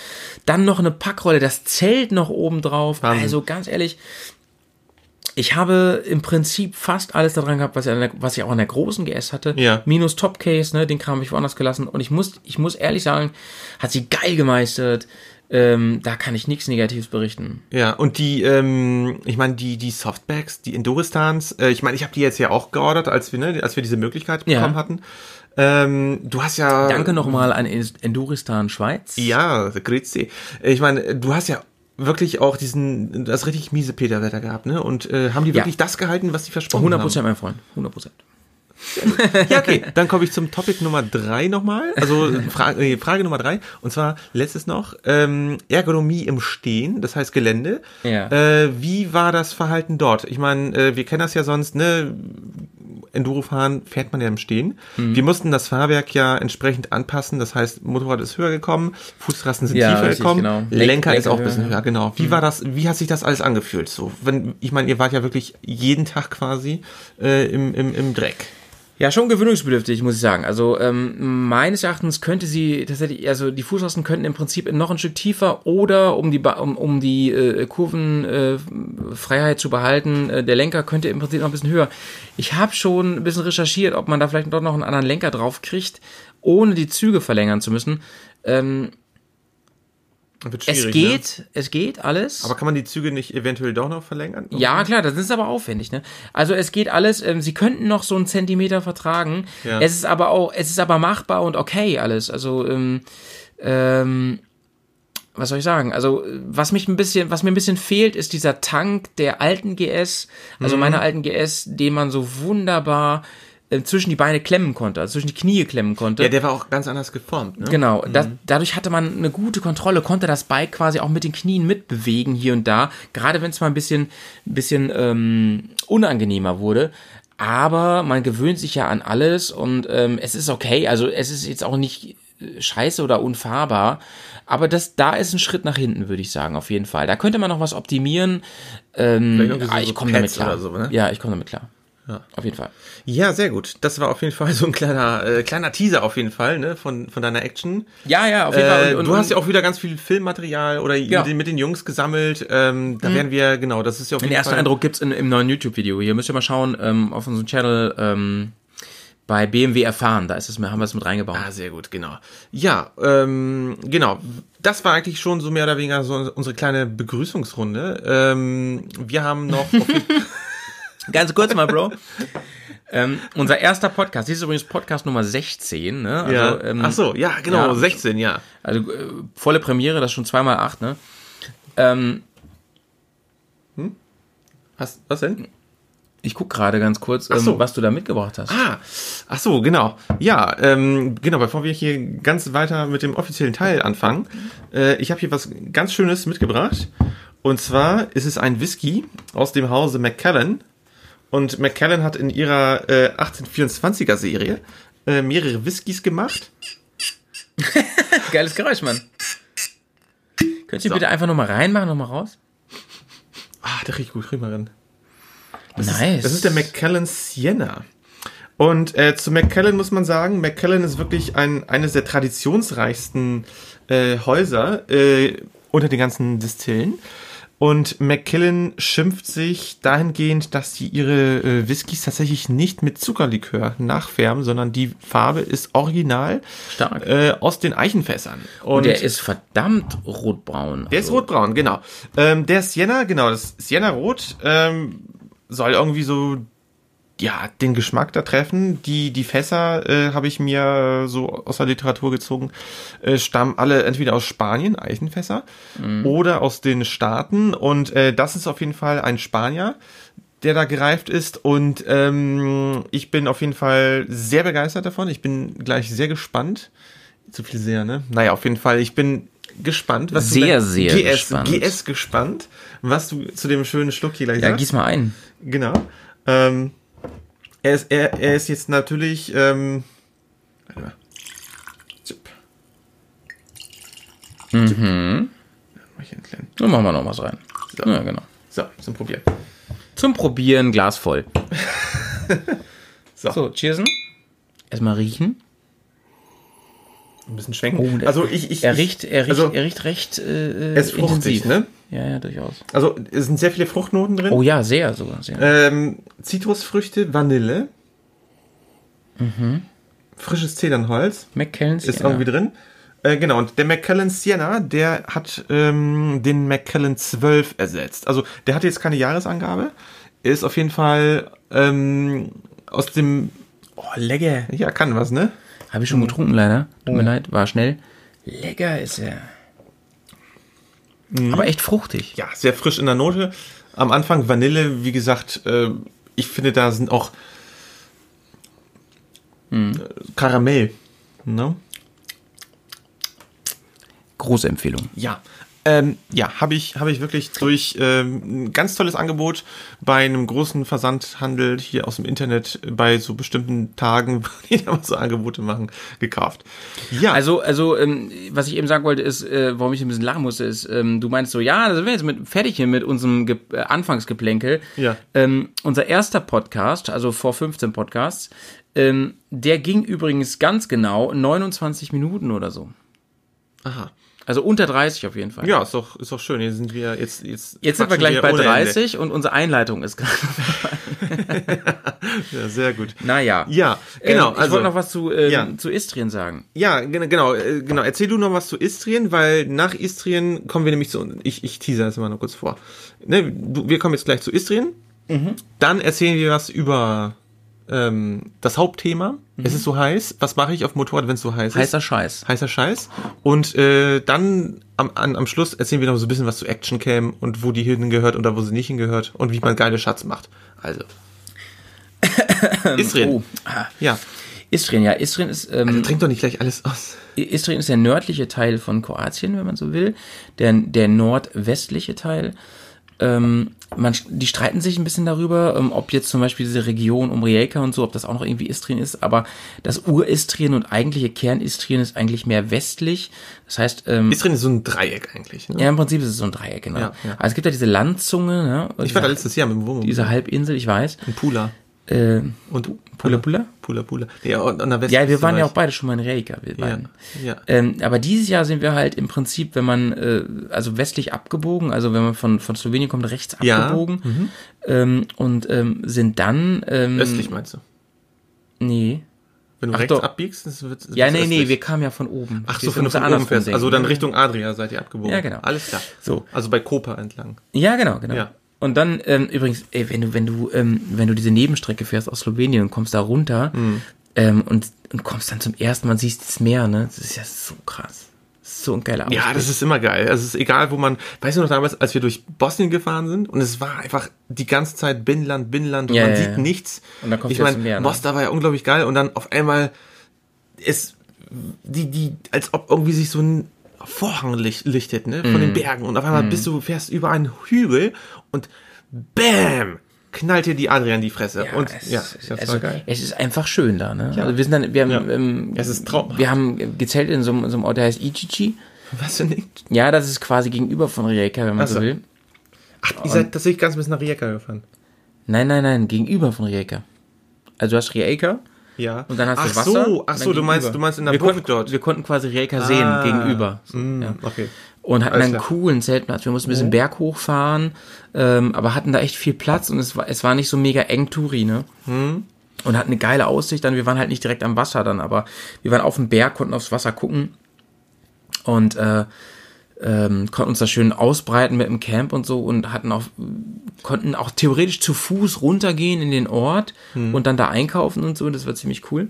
dann noch eine Packrolle, das Zelt noch oben drauf. Wahnsinn. Also ganz ehrlich, ich habe im Prinzip fast alles daran gehabt, was ich, der, was ich auch an der großen GS hatte. Ja. Minus Topcase, ne, den Kram habe ich woanders gelassen. Und ich muss, ich muss ehrlich sagen, hat sie geil gemeistert. Ähm, da kann ich nichts Negatives berichten. Ja, und die, ähm, ich meine, die, die Softbags, die Enduristans, äh, ich meine, ich habe die jetzt ja auch geordert, als wir, ne, als wir diese Möglichkeit bekommen ja. hatten. Ähm, du hast ja. Danke nochmal an Enduristan Schweiz. Ja, grüezi. Ich meine, du hast ja wirklich auch diesen, das richtig miese Peterwetter gehabt, ne? Und äh, haben die wirklich ja. das gehalten, was sie versprochen 100 haben? 100% mein Freund. 100 ja, okay. Dann komme ich zum Topic Nummer drei nochmal. Also Frage, nee, Frage Nummer drei. Und zwar letztes noch. Ähm, Ergonomie im Stehen, das heißt Gelände. Ja. Äh, wie war das Verhalten dort? Ich meine, äh, wir kennen das ja sonst, ne? Enduro fahren fährt man ja im Stehen. Mhm. Wir mussten das Fahrwerk ja entsprechend anpassen. Das heißt, Motorrad ist höher gekommen, Fußrasten sind ja, tiefer richtig, gekommen, genau. Lenker, Lenker, ist auch ein bisschen höher, genau. Wie mhm. war das, wie hat sich das alles angefühlt? So, wenn, ich meine, ihr wart ja wirklich jeden Tag quasi äh, im, im, im Dreck. Ja, schon gewöhnungsbedürftig, muss ich sagen. Also ähm, meines Erachtens könnte sie tatsächlich, also die Fußrasten könnten im Prinzip noch ein Stück tiefer oder um die um, um die äh, Kurvenfreiheit äh, zu behalten, äh, der Lenker könnte im Prinzip noch ein bisschen höher. Ich habe schon ein bisschen recherchiert, ob man da vielleicht doch noch einen anderen Lenker drauf kriegt, ohne die Züge verlängern zu müssen. Ähm, es ne? geht, ne? es geht alles. Aber kann man die Züge nicht eventuell doch noch verlängern? Ja, klar, das ist aber aufwendig, ne? Also es geht alles, ähm, sie könnten noch so einen Zentimeter vertragen. Ja. Es ist aber auch, es ist aber machbar und okay alles. Also, ähm, ähm, was soll ich sagen? Also, was mich ein bisschen, was mir ein bisschen fehlt, ist dieser Tank der alten GS, also mhm. meiner alten GS, den man so wunderbar zwischen die Beine klemmen konnte, also zwischen die Knie klemmen konnte. Ja, der war auch ganz anders geformt. Ne? Genau, mhm. das, dadurch hatte man eine gute Kontrolle, konnte das Bike quasi auch mit den Knien mitbewegen hier und da, gerade wenn es mal ein bisschen, bisschen ähm, unangenehmer wurde. Aber man gewöhnt sich ja an alles und ähm, es ist okay. Also es ist jetzt auch nicht äh, scheiße oder unfahrbar. Aber das, da ist ein Schritt nach hinten, würde ich sagen, auf jeden Fall. Da könnte man noch was optimieren. Ähm, ah, ich komme damit klar. So, ne? Ja, ich komme damit klar. Ja. Auf jeden Fall. Ja, sehr gut. Das war auf jeden Fall so ein kleiner, äh, kleiner Teaser auf jeden Fall, ne, von, von deiner Action. Ja, ja, auf jeden äh, Fall. Und, und, du hast ja auch wieder ganz viel Filmmaterial oder ja. mit, den, mit den Jungs gesammelt. Ähm, da mhm. werden wir, genau, das ist ja auf jeden Den ersten Eindruck gibt's in, im neuen YouTube-Video. Hier müsst ihr mal schauen, ähm, auf unserem Channel, ähm, bei BMW erfahren, da ist es, haben wir es mit reingebaut. Ah, sehr gut, genau. Ja, ähm, genau. Das war eigentlich schon so mehr oder weniger so unsere kleine Begrüßungsrunde. Ähm, wir haben noch *laughs* Ganz kurz mal, Bro. ähm, unser erster Podcast, dies ist übrigens Podcast Nummer 16, ne? Also, ja. Ähm, Ach so, ja, genau, ja, 16, ja. Also äh, volle Premiere, das ist schon zweimal acht, ne? Ähm, hm? Was, was denn? Ich guck gerade ganz kurz, ähm, so. was du da mitgebracht hast. Ah, ach so, genau. Ja, ähm, genau, bevor wir hier ganz weiter mit dem offiziellen Teil anfangen, äh, ich habe hier was ganz Schönes mitgebracht. Und zwar ist es ein Whisky aus dem Hause Macallan und McKellen hat in ihrer äh, 1824er Serie äh, mehrere Whiskys gemacht. *laughs* Geiles Geräusch, Mann. Könnt ihr so. bitte einfach nochmal reinmachen, nochmal raus? Ah, der riecht gut, riech mal rein. Das nice. Ist, das ist der Macallan Sienna. Und äh, zu Macallan muss man sagen, Macallan ist wirklich ein, eines der traditionsreichsten äh, Häuser äh, unter den ganzen Distillen. Und Macallan schimpft sich dahingehend, dass sie ihre äh, Whiskys tatsächlich nicht mit Zuckerlikör nachfärben, sondern die Farbe ist original Stark. Äh, aus den Eichenfässern. Und, Und der ist verdammt rotbraun. Der also. ist rotbraun, genau. Ähm, der Sienna, genau, das Sienna Rot ähm, soll irgendwie so ja, den Geschmack da treffen. Die, die Fässer äh, habe ich mir so aus der Literatur gezogen, äh, stammen alle entweder aus Spanien, Eichenfässer, mhm. oder aus den Staaten. Und äh, das ist auf jeden Fall ein Spanier, der da gereift ist. Und ähm, ich bin auf jeden Fall sehr begeistert davon. Ich bin gleich sehr gespannt. Zu viel sehr, ne? Naja, auf jeden Fall. Ich bin gespannt, was sehr, du sehr GS, gespannt. GS gespannt, was du zu dem schönen Schluck hier gleich ja, sagst. Ja, gieß mal ein. Genau. Ähm, er ist, er, er ist jetzt natürlich. Ähm, warte mal. Mhm. Dann machen wir noch was rein. So. Ja, genau. So, zum Probieren. Zum Probieren, Glas voll. *laughs* so. so, cheersen. Erstmal riechen. Ein bisschen schwenken. Oh, also ich, ich, er riecht, er riecht, also, er riecht recht äh, es fruchtig, intensiv. ne? Ja, ja, durchaus. Also es sind sehr viele Fruchtnoten drin. Oh ja, sehr sogar. Sehr. Ähm, Zitrusfrüchte, Vanille. Mhm. Frisches Zedernholz. Macallan Sienna. Ist irgendwie drin. Äh, genau, und der Macallan Sienna, der hat ähm, den Macallan 12 ersetzt. Also der hat jetzt keine Jahresangabe. Ist auf jeden Fall ähm, aus dem... Oh, lecker. Ja, kann was, ne? Habe ich schon getrunken, leider. Tut mir leid, war schnell. Lecker ist er. Mhm. Aber echt fruchtig. Ja, sehr frisch in der Note. Am Anfang Vanille, wie gesagt, äh, ich finde, da sind auch mhm. Karamell. Ne? Große Empfehlung. Ja. Ähm, ja, habe ich, hab ich wirklich durch ähm, ein ganz tolles Angebot bei einem großen Versandhandel hier aus dem Internet bei so bestimmten Tagen, *laughs* die da so Angebote machen, gekauft. Ja. Also, also ähm, was ich eben sagen wollte, ist, äh, warum ich ein bisschen lachen musste, ist, ähm, du meinst so, ja, da sind wir jetzt mit, fertig hier mit unserem Ge äh, Anfangsgeplänkel. Ja. Ähm, unser erster Podcast, also vor 15 Podcasts, ähm, der ging übrigens ganz genau 29 Minuten oder so. Aha. Also unter 30 auf jeden Fall. Ja, ist doch, ist doch schön. Jetzt sind wir jetzt jetzt. Jetzt sind wir gleich wir bei 30 Ende. und unsere Einleitung ist gerade. *laughs* ja, sehr gut. Naja. Ja, genau. Ähm, ich also, wollte noch was zu ähm, ja. zu Istrien sagen. Ja, genau, äh, genau. Erzähl du noch was zu Istrien, weil nach Istrien kommen wir nämlich zu. Ich ich teaser das mal noch kurz vor. Ne, wir kommen jetzt gleich zu Istrien. Mhm. Dann erzählen wir was über ähm, das Hauptthema. Mhm. Es ist so heiß. Was mache ich auf Motorrad, wenn es so heiß ist? Heißer Scheiß. Heißer Scheiß. Und äh, dann am, an, am Schluss erzählen wir noch so ein bisschen was zu Actioncam und wo die hingehört oder wo sie nicht hingehört und wie man geile Schatz macht. Also. *coughs* Istrien. Oh. Ja. Istrien, ja. Istrien ist. Ähm, also trink doch nicht gleich alles aus. Istrien ist der nördliche Teil von Kroatien, wenn man so will. Der, der nordwestliche Teil. Ähm, man, die streiten sich ein bisschen darüber, ähm, ob jetzt zum Beispiel diese Region um Rijeka und so, ob das auch noch irgendwie Istrien ist, aber das Ur-Istrien und eigentliche Kern-Istrien ist eigentlich mehr westlich. Das heißt, ähm, Istrien ist so ein Dreieck eigentlich. Ne? Ja, im Prinzip ist es so ein Dreieck, genau. Ja, ja. Also es gibt ja diese Landzunge, ne? Ich war da letztes Jahr mit dem Wohnmobil. Diese Halbinsel, ich weiß. In Pula. Äh, und Pula Pula? Pula Pula. Ja, und an der West ja wir waren ja auch beide schon mal in Rijeka. Wir beiden. Ja, ja. Ähm, aber dieses Jahr sind wir halt im Prinzip, wenn man, äh, also westlich abgebogen, also wenn man von, von Slowenien kommt, rechts abgebogen. Ja. Mhm. Ähm, und ähm, sind dann... Ähm, Östlich meinst du? Nee. Wenn du Ach rechts doch. abbiegst, das wird Ja, nee, östlich. nee, wir kamen ja von oben. Ach so, von, von oben fest. Also dann Richtung Adria seid ihr abgebogen. Ja, genau. Alles klar. So. Also bei Kopa entlang. Ja, genau, genau. Ja. Und dann ähm, übrigens, ey, wenn du wenn du ähm, wenn du diese Nebenstrecke fährst aus Slowenien und kommst da runter mhm. ähm, und, und kommst dann zum ersten Mal siehst das Meer, ne? Das ist ja so krass. So ein geiler Ausblick. Ja, das ist immer geil. Also es ist egal, wo man, weißt du noch damals, als wir durch Bosnien gefahren sind und es war einfach die ganze Zeit Binnenland, Binnenland und ja, man ja, sieht ja. nichts. Und dann kommt ich meine, Meer, ne? Mostar war ja unglaublich geil und dann auf einmal ist die, die, als ob irgendwie sich so ein Vorhang lichtet, ne, von Mhm. den Bergen und auf einmal bist du, fährst über einen Hügel und Bam! knallt dir die Adria in die Fresse. Ja, und es, ja, das also, war geil. es ist einfach schön da, ne? Ja. Also wir sind dann, wir haben, Ja. ähm, Es ist traumhaft. wir haben gezählt in so, einem- so einem Ort, der heißt Ichichi. Was denn nicht? Ja, das ist quasi gegenüber von Rijeka, wenn man so so. will. Ach, ihr seid tatsächlich ganz bis nach Rijeka gefahren. Nein, nein, nein, gegenüber von Rijeka. Also du hast Rijeka Ja. und dann hast ach du Wasser. so, ach so, du meinst, du meinst in der wir Bucht konnten, dort. Wir konnten quasi Rijeka sehen, Ah. gegenüber. So, Mm, ja. Okay. Und hatten Alles einen klar. coolen Zeltplatz. Wir mussten ein bisschen Berg hochfahren, ähm, aber hatten da echt viel Platz und es war, es war nicht so mega eng Touri, ne? Hm. Und hatten eine geile Aussicht dann. Wir waren halt nicht direkt am Wasser dann, aber wir waren auf dem Berg, konnten aufs Wasser gucken und äh, ähm, konnten uns da schön ausbreiten mit dem Camp und so und hatten auch, konnten auch theoretisch zu Fuß runtergehen in den Ort Hm. und dann da einkaufen und so. Das war ziemlich cool.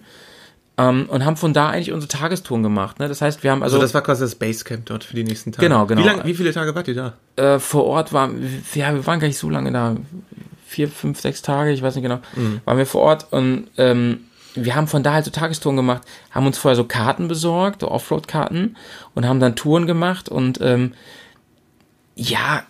Ähm, und haben von da eigentlich unsere Tagestouren gemacht. Ne? Das heißt, wir haben also, Also das war quasi das Basecamp dort für die nächsten Tage. Genau, genau. Wie, lang, wie viele Tage wart ihr da? äh, vor Ort waren, ja, wir waren gar nicht so lange da. Vier, fünf, sechs Tage, ich weiß nicht genau, waren wir vor Ort und ähm, wir haben von da halt so Tagestouren gemacht, haben uns vorher so Karten besorgt, so Offroad-Karten und haben dann Touren gemacht und ähm, ja,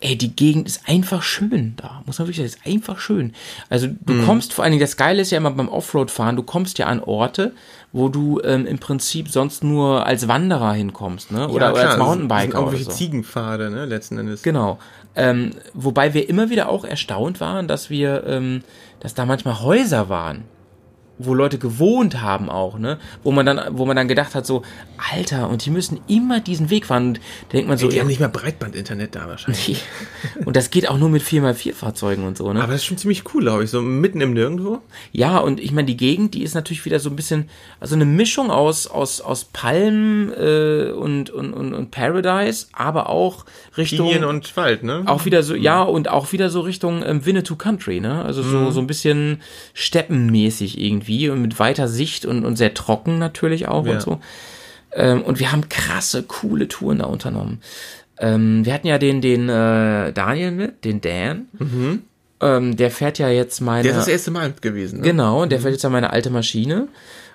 ey, die Gegend ist einfach schön da, muss man wirklich sagen, ist einfach schön. Also du kommst vor allen Dingen, das Geile ist ja immer beim Offroad-Fahren, du kommst ja an Orte, wo du ähm, im Prinzip sonst nur als Wanderer hinkommst, ne? Oder, oder als Mountainbiker oder Irgendwelche so. Ziegenpfade, ne, letzten Endes. Genau. Ähm, wobei wir immer wieder auch erstaunt waren, dass wir, ähm, dass da manchmal Häuser waren, wo Leute gewohnt haben auch, ne? Wo man dann, wo man dann gedacht hat, so, Alter, und die müssen immer diesen Weg fahren. Und da denkt man so, Die ja, haben nicht mehr Breitband-Internet da wahrscheinlich. *laughs* und das geht auch nur mit 4x4-Fahrzeugen und so, ne? Aber das ist schon ziemlich cool, glaube ich, so mitten im Nirgendwo. Ja, und ich meine, die Gegend, die ist natürlich wieder so ein bisschen, also eine Mischung aus, aus, aus Palmen äh, und, und, und, und Paradise, aber auch Richtung. Linien und Wald, ne? Auch wieder so, ja, und auch wieder so Richtung ähm, Winnetou Country, ne? Also so, so ein bisschen steppenmäßig irgendwie und mit weiter Sicht und, und sehr trocken natürlich auch Ja. und so. Ähm, und wir haben krasse, coole Touren da unternommen. Ähm, wir hatten ja den, den äh, Daniel mit, den Dan. Ähm, der fährt ja jetzt meine. Der ist das erste Mal gewesen, ne? Genau, und der fährt jetzt ja meine alte Maschine.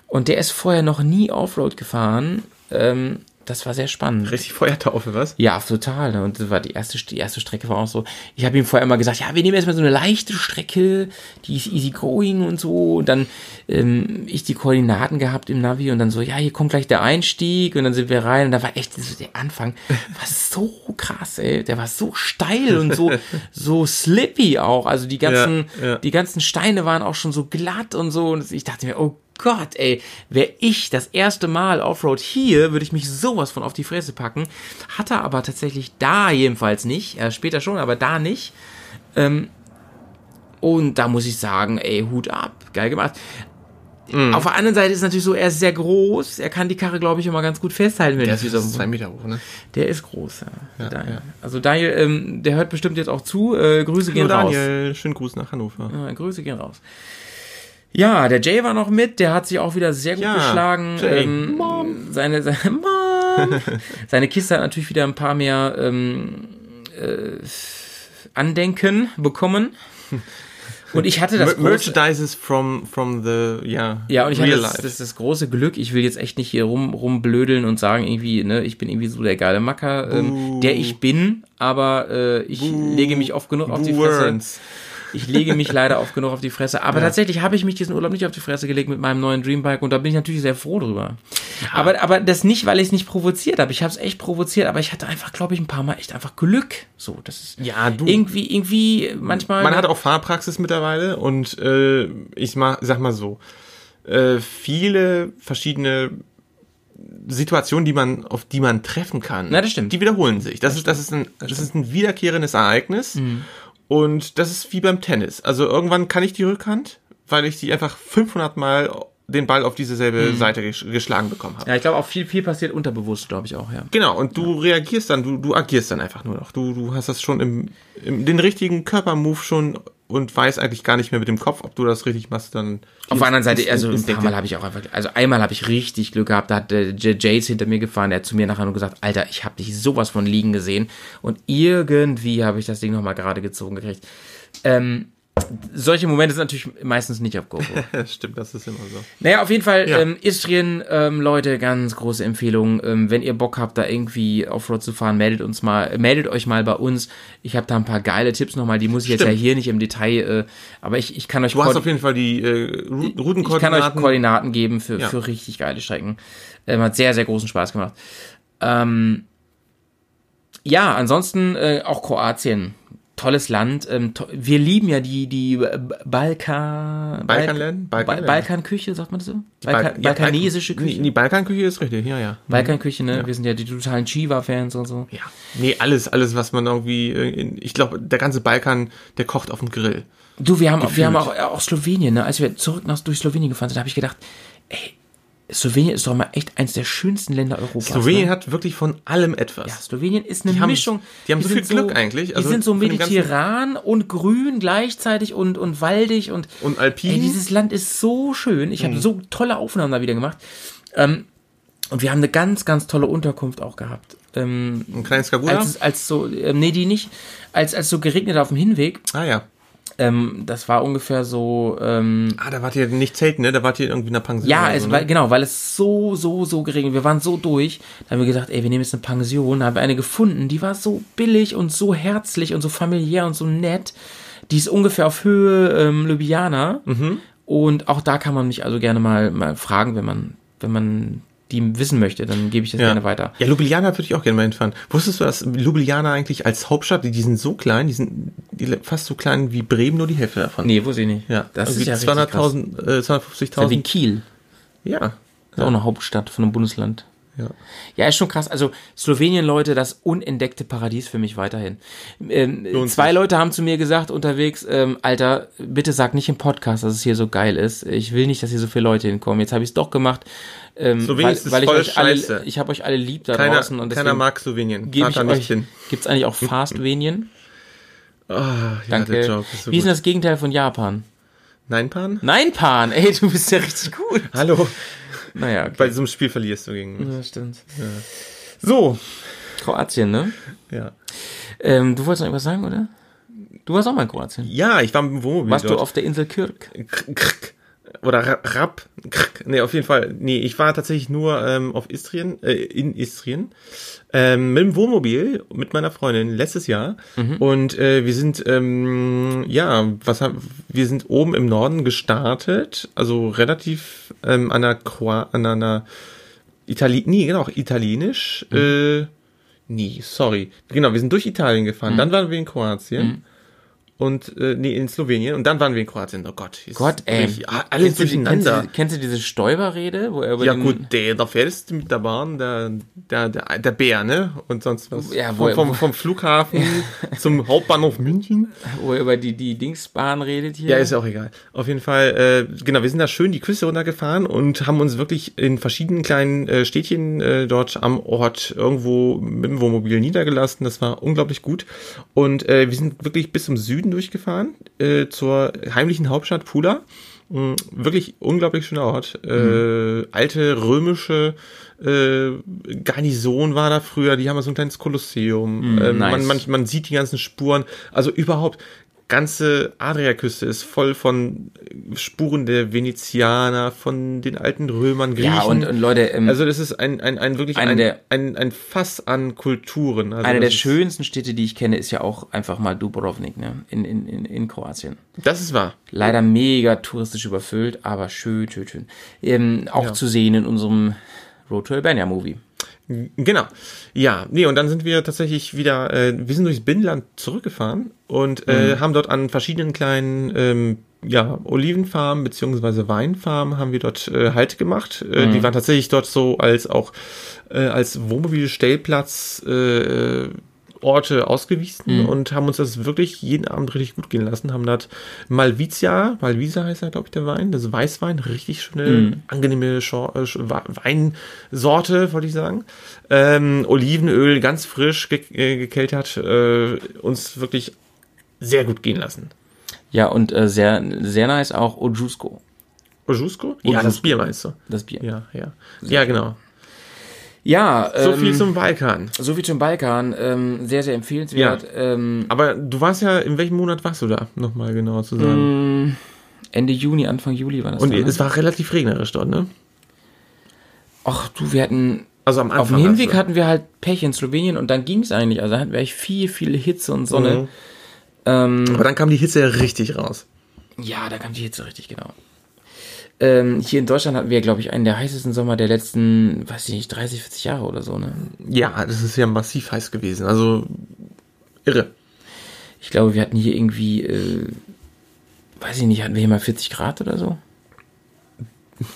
Und der ist vorher noch nie Offroad gefahren. Ähm, das war sehr spannend. Richtig Feuertaufe, was? Ja, total. ne? Und das war die erste, die erste Strecke war auch so. Ich habe ihm vorher immer gesagt, ja, wir nehmen erstmal so eine leichte Strecke, die ist easy going und so. Und dann ähm, ich die Koordinaten gehabt im Navi und dann so, ja, hier kommt gleich der Einstieg und dann sind wir rein und da war echt so der Anfang war so krass, ey. Der war so steil und so *laughs* so slippy auch. Also die ganzen Ja, ja. die ganzen Steine waren auch schon so glatt und so. Und ich dachte mir, oh Gott, ey, wäre ich das erste Mal Offroad hier, würde ich mich sowas von auf die Fresse packen. Hatte aber tatsächlich da jedenfalls nicht. Äh, später schon, aber da nicht. Ähm, und da muss ich sagen, ey, Hut ab. Geil gemacht. Mhm. Auf der anderen Seite ist natürlich so, er ist sehr groß. Er kann die Karre, glaube ich, immer ganz gut festhalten. Wenn Der ist so- zwei Meter hoch, ne? der ist groß, ja. Ja, Daniel. ja. Also Daniel, ähm, der hört bestimmt jetzt auch zu. Äh, Grüße Hallo gehen raus. Daniel, schönen Gruß nach Hannover. Ja, Grüße gehen raus. Ja, der Jay war noch mit, der hat sich auch wieder sehr gut Ja, geschlagen. Jay. Ähm, Seine, seine, *laughs* Mom. *laughs* seine Kiste hat natürlich wieder ein paar mehr ähm, äh, Andenken bekommen. Und ich hatte das Mer- große, Merchandises from, from the, ja, ja, und ich hatte das, das, das große Glück, ich will jetzt echt nicht hier rum, rumblödeln und sagen, irgendwie, ne, ich bin irgendwie so der geile Macker, ähm, der ich bin, aber äh, ich Buh. lege mich oft genug auf die Boo Fresse. Worms. Ich lege mich leider oft genug auf die Fresse. Aber Ja. tatsächlich habe ich mich diesen Urlaub nicht auf die Fresse gelegt mit meinem neuen Dreambike und da bin ich natürlich sehr froh drüber. Aber, aber das nicht, weil ich es nicht provoziert habe. Ich habe es echt provoziert, aber ich hatte einfach, glaube ich, ein paar Mal echt einfach Glück. So, das ist Ja, du. irgendwie, irgendwie manchmal. Man hat auch Fahrpraxis mittlerweile und äh, ich mach, sag mal so, äh, viele verschiedene Situationen, die man, auf die man treffen kann, Na, das stimmt. die wiederholen sich. Das, ist, das ist ein, das ist ein wiederkehrendes Ereignis Mhm. Und das ist wie beim Tennis. Also irgendwann kann ich die Rückhand, weil ich die einfach 500 Mal den Ball auf diese selbe Seite gesch geschlagen bekommen habe. Mhm. ja, ich glaube auch viel, viel passiert unterbewusst, glaube ich auch, ja. Genau, und du reagierst dann, du, du agierst dann einfach nur noch. Du, du hast das schon im, im den richtigen Körpermove schon und weißt eigentlich gar nicht mehr mit dem Kopf, ob du das richtig machst, dann. Auf der anderen Seite, also ein paar. Mal habe ich auch einfach, also einmal habe ich richtig Glück gehabt, da hat der J- Jace hinter mir gefahren, der hat zu mir nachher nur gesagt, Alter, ich habe dich sowas von liegen gesehen und irgendwie habe ich das Ding nochmal gerade gezogen gekriegt. Ähm, solche Momente sind natürlich meistens nicht auf GoPro. *laughs* Stimmt, das ist immer so. Naja, auf jeden Fall, ja. ähm, Istrien, ähm, Leute, ganz große Empfehlung. Ähm, wenn ihr Bock habt, da irgendwie Offroad zu fahren, meldet uns mal, meldet euch mal bei uns. Ich habe da ein paar geile Tipps nochmal, die muss ich Stimmt. jetzt ja hier nicht im Detail, äh, aber ich, ich kann euch... Du hast auf jeden Fall die äh, Routenkoordinaten. Ich kann euch Koordinaten geben für, ja. für richtig geile Strecken. Ähm, hat sehr, sehr großen Spaß gemacht. Ähm, ja, ansonsten äh, auch Kroatien tolles Land. Ähm, wir lieben ja die, die Balkan... Balkanland? Balkan Balkanküche, sagt man das so? Balkan ja, balkanesische Küche? Die Balkanküche ist richtig, ja, ja. Balkanküche, ne? Ja. Wir sind ja die totalen Chiva-Fans und so. Ja. Nee, alles, alles, was man irgendwie... In, ich glaube, der ganze Balkan, der kocht auf dem Grill. Du, wir haben, wir haben auch, auch Slowenien, ne? Als wir zurück nach, durch Slowenien gefahren sind, habe ich gedacht, ey, Slowenien ist doch mal echt eins der schönsten Länder Europas. Slowenien ne? hat wirklich von allem etwas. Ja, Slowenien ist eine die Mischung. Haben, die haben die so viel Glück so, eigentlich. Also die sind so mediterran und grün gleichzeitig und, und waldig und, und alpin. Ey, dieses Land ist so schön. Ich habe mhm. so tolle Aufnahmen da wieder gemacht. Ähm, und wir haben eine ganz, ganz tolle Unterkunft auch gehabt. Ähm, Ein kleines Skagula? Als, als so, äh, nee, die nicht. Als, als so geregnet auf dem Hinweg. Ah ja. Ähm, das war ungefähr so. Ähm, ah, da wart ihr nicht zelten, ne? Da wart ihr irgendwie in einer Pension. Ja, es so, ne? genau, weil es so, so, so geregnet. Wir waren so durch. Da haben wir gesagt, ey, wir nehmen jetzt eine Pension. Da haben wir eine gefunden, die war so billig und so herzlich und so familiär und so nett. Die ist ungefähr auf Höhe ähm, Ljubljana. Mhm. Und auch da kann man mich also gerne mal, mal fragen, wenn man, wenn man die wissen möchte, dann gebe ich das ja. gerne weiter. Ja, Ljubljana würde ich auch gerne mal hinfahren. Wusstest du, dass Ljubljana eigentlich als Hauptstadt, die sind so klein, die sind fast so klein wie Bremen, nur die Hälfte davon. Nee, wusste ich nicht. Ja, das ist ja 200.000, äh, 250.000. Ja wie Kiel. Ja. Das ist ja. auch eine Hauptstadt von einem Bundesland. Ja. ja, ist schon krass. Also Slowenien, Leute, das unentdeckte Paradies für mich weiterhin. Ähm, zwei sich. Leute haben zu mir gesagt unterwegs, ähm, Alter, bitte sag nicht im Podcast, dass es hier so geil ist. Ich will nicht, dass hier so viele Leute hinkommen. Jetzt habe ich es doch gemacht. Ähm, Slowenien weil, ist weil ich euch alle, ich habe euch alle lieb da keiner, draußen und keiner mag Slowenien. Gebe ich euch, gibt's eigentlich auch Fastwenien? *laughs* Oh, ja, Danke. So Wie ist denn das Gegenteil von Japan? Neinpan? Neinpan, ey, du bist ja richtig gut. Hallo. Naja, *laughs* okay. Bei so einem Spiel verlierst du gegen mich. Ja, stimmt. Ja. So. Kroatien, ne? Ja. Ähm, du wolltest noch etwas sagen, oder? Du warst auch mal in Kroatien. Ja, ich war im Wohnmobil Warst dort. du auf der Insel Kirk? Oder Rapp. Nee, auf jeden Fall. Nee, ich war tatsächlich nur ähm, auf Istrien, äh, in Istrien. Ähm, mit dem Wohnmobil mit meiner Freundin letztes Jahr. Mhm. Und äh, wir sind, ähm, ja, was haben, wir sind oben im Norden gestartet, also relativ ähm, an einer, an einer Itali nee, genau, italienisch. Mhm. Äh, nee, sorry. Genau, wir sind durch Italien gefahren. Mhm. Dann waren wir in Kroatien. Und äh, nee, in Slowenien und dann waren wir in Kroatien. Oh Gott, Gott, ey, ich, alles durcheinander. Du, kennst, kennst, du diese Stoiber-Rede, wo er über Ja gut, der, da fährst du mit der Bahn, der, der, der, der Bär, ne? Und sonst was. Ja, wo, vom, vom, vom Flughafen *laughs* zum Hauptbahnhof München. Wo er über die, die Dingsbahn redet hier. Ja, ist auch egal. Auf jeden Fall, äh, genau, wir sind da schön die Küste runtergefahren und haben uns wirklich in verschiedenen kleinen äh, Städtchen äh, dort am Ort irgendwo mit dem Wohnmobil niedergelassen. Das war unglaublich gut. Und äh, wir sind wirklich bis zum Süden Süden durchgefahren, äh, zur heimlichen Hauptstadt Pula. Mhm, wirklich unglaublich schöner Ort. Äh, mhm. alte römische äh, Garnison war da früher, die haben so ein kleines Kolosseum. Mhm, äh, nice. man, man, man sieht die ganzen Spuren. Also überhaupt ganze Adriaküste ist voll von Spuren der Venezianer, von den alten Römern, Griechen. Ja, und, und Leute, ähm, also das ist ein, ein, ein wirklich ein, der, ein, ein Fass an Kulturen. Also eine der schönsten Städte, die ich kenne, ist ja auch einfach mal Dubrovnik, ne? In, in, in, in Kroatien. Das ist wahr. Leider mega touristisch überfüllt, aber schön, schön, schön. Ähm, auch ja. zu sehen in unserem Road to Albania Movie. Genau. Ja, nee, und dann sind wir tatsächlich wieder, äh, wir sind durchs Binnenland zurückgefahren und äh, mhm. haben dort an verschiedenen kleinen ähm, ja, Olivenfarmen beziehungsweise Weinfarmen haben wir dort äh, Halt gemacht. Äh, mhm. Die waren tatsächlich dort so als auch äh, als Wohnmobilstellplatz äh, Orte ausgewiesen mhm. und haben uns das wirklich jeden Abend richtig gut gehen lassen. Haben dort Malvizia, Malvisa heißt ja, glaube ich, der Wein, das Weißwein, richtig schöne, mhm. angenehme äh, Weinsorte, wollte ich sagen. Ähm, Olivenöl, ganz frisch ge äh, gekeltert, äh, uns wirklich sehr gut gehen lassen. Ja, und äh, sehr, sehr nice auch Ojusko. Ojusko? Ja, das Bier meinst du? Das Bier. Ja, ja. Ja, genau. Ja, so viel ähm, zum Balkan. So viel zum Balkan. Ähm, sehr, sehr empfehlenswert. Ja. Ähm, Aber du warst ja, in welchem Monat warst du da? Nochmal genauer zu sagen. Mm, Ende Juni, Anfang Juli war das. Und da, ne? es war relativ regnerisch dort, ne? Ach du, wir hatten. Also am Anfang. Auf dem Hinweg hatten wir halt Pech in Slowenien und dann ging es eigentlich. Also da hatten wir echt viel, viel Hitze und Sonne. Mhm. Ähm, Aber dann kam die Hitze ja richtig raus. Ja, da kam die Hitze richtig, genau. Ähm, hier in Deutschland hatten wir, glaube ich, einen der heißesten Sommer der letzten, weiß ich nicht, 30, 40 Jahre oder so, ne? Ja, das ist ja massiv heiß gewesen. Also irre. Ich glaube, wir hatten hier irgendwie, äh, weiß ich nicht, hatten wir hier mal 40 Grad oder so?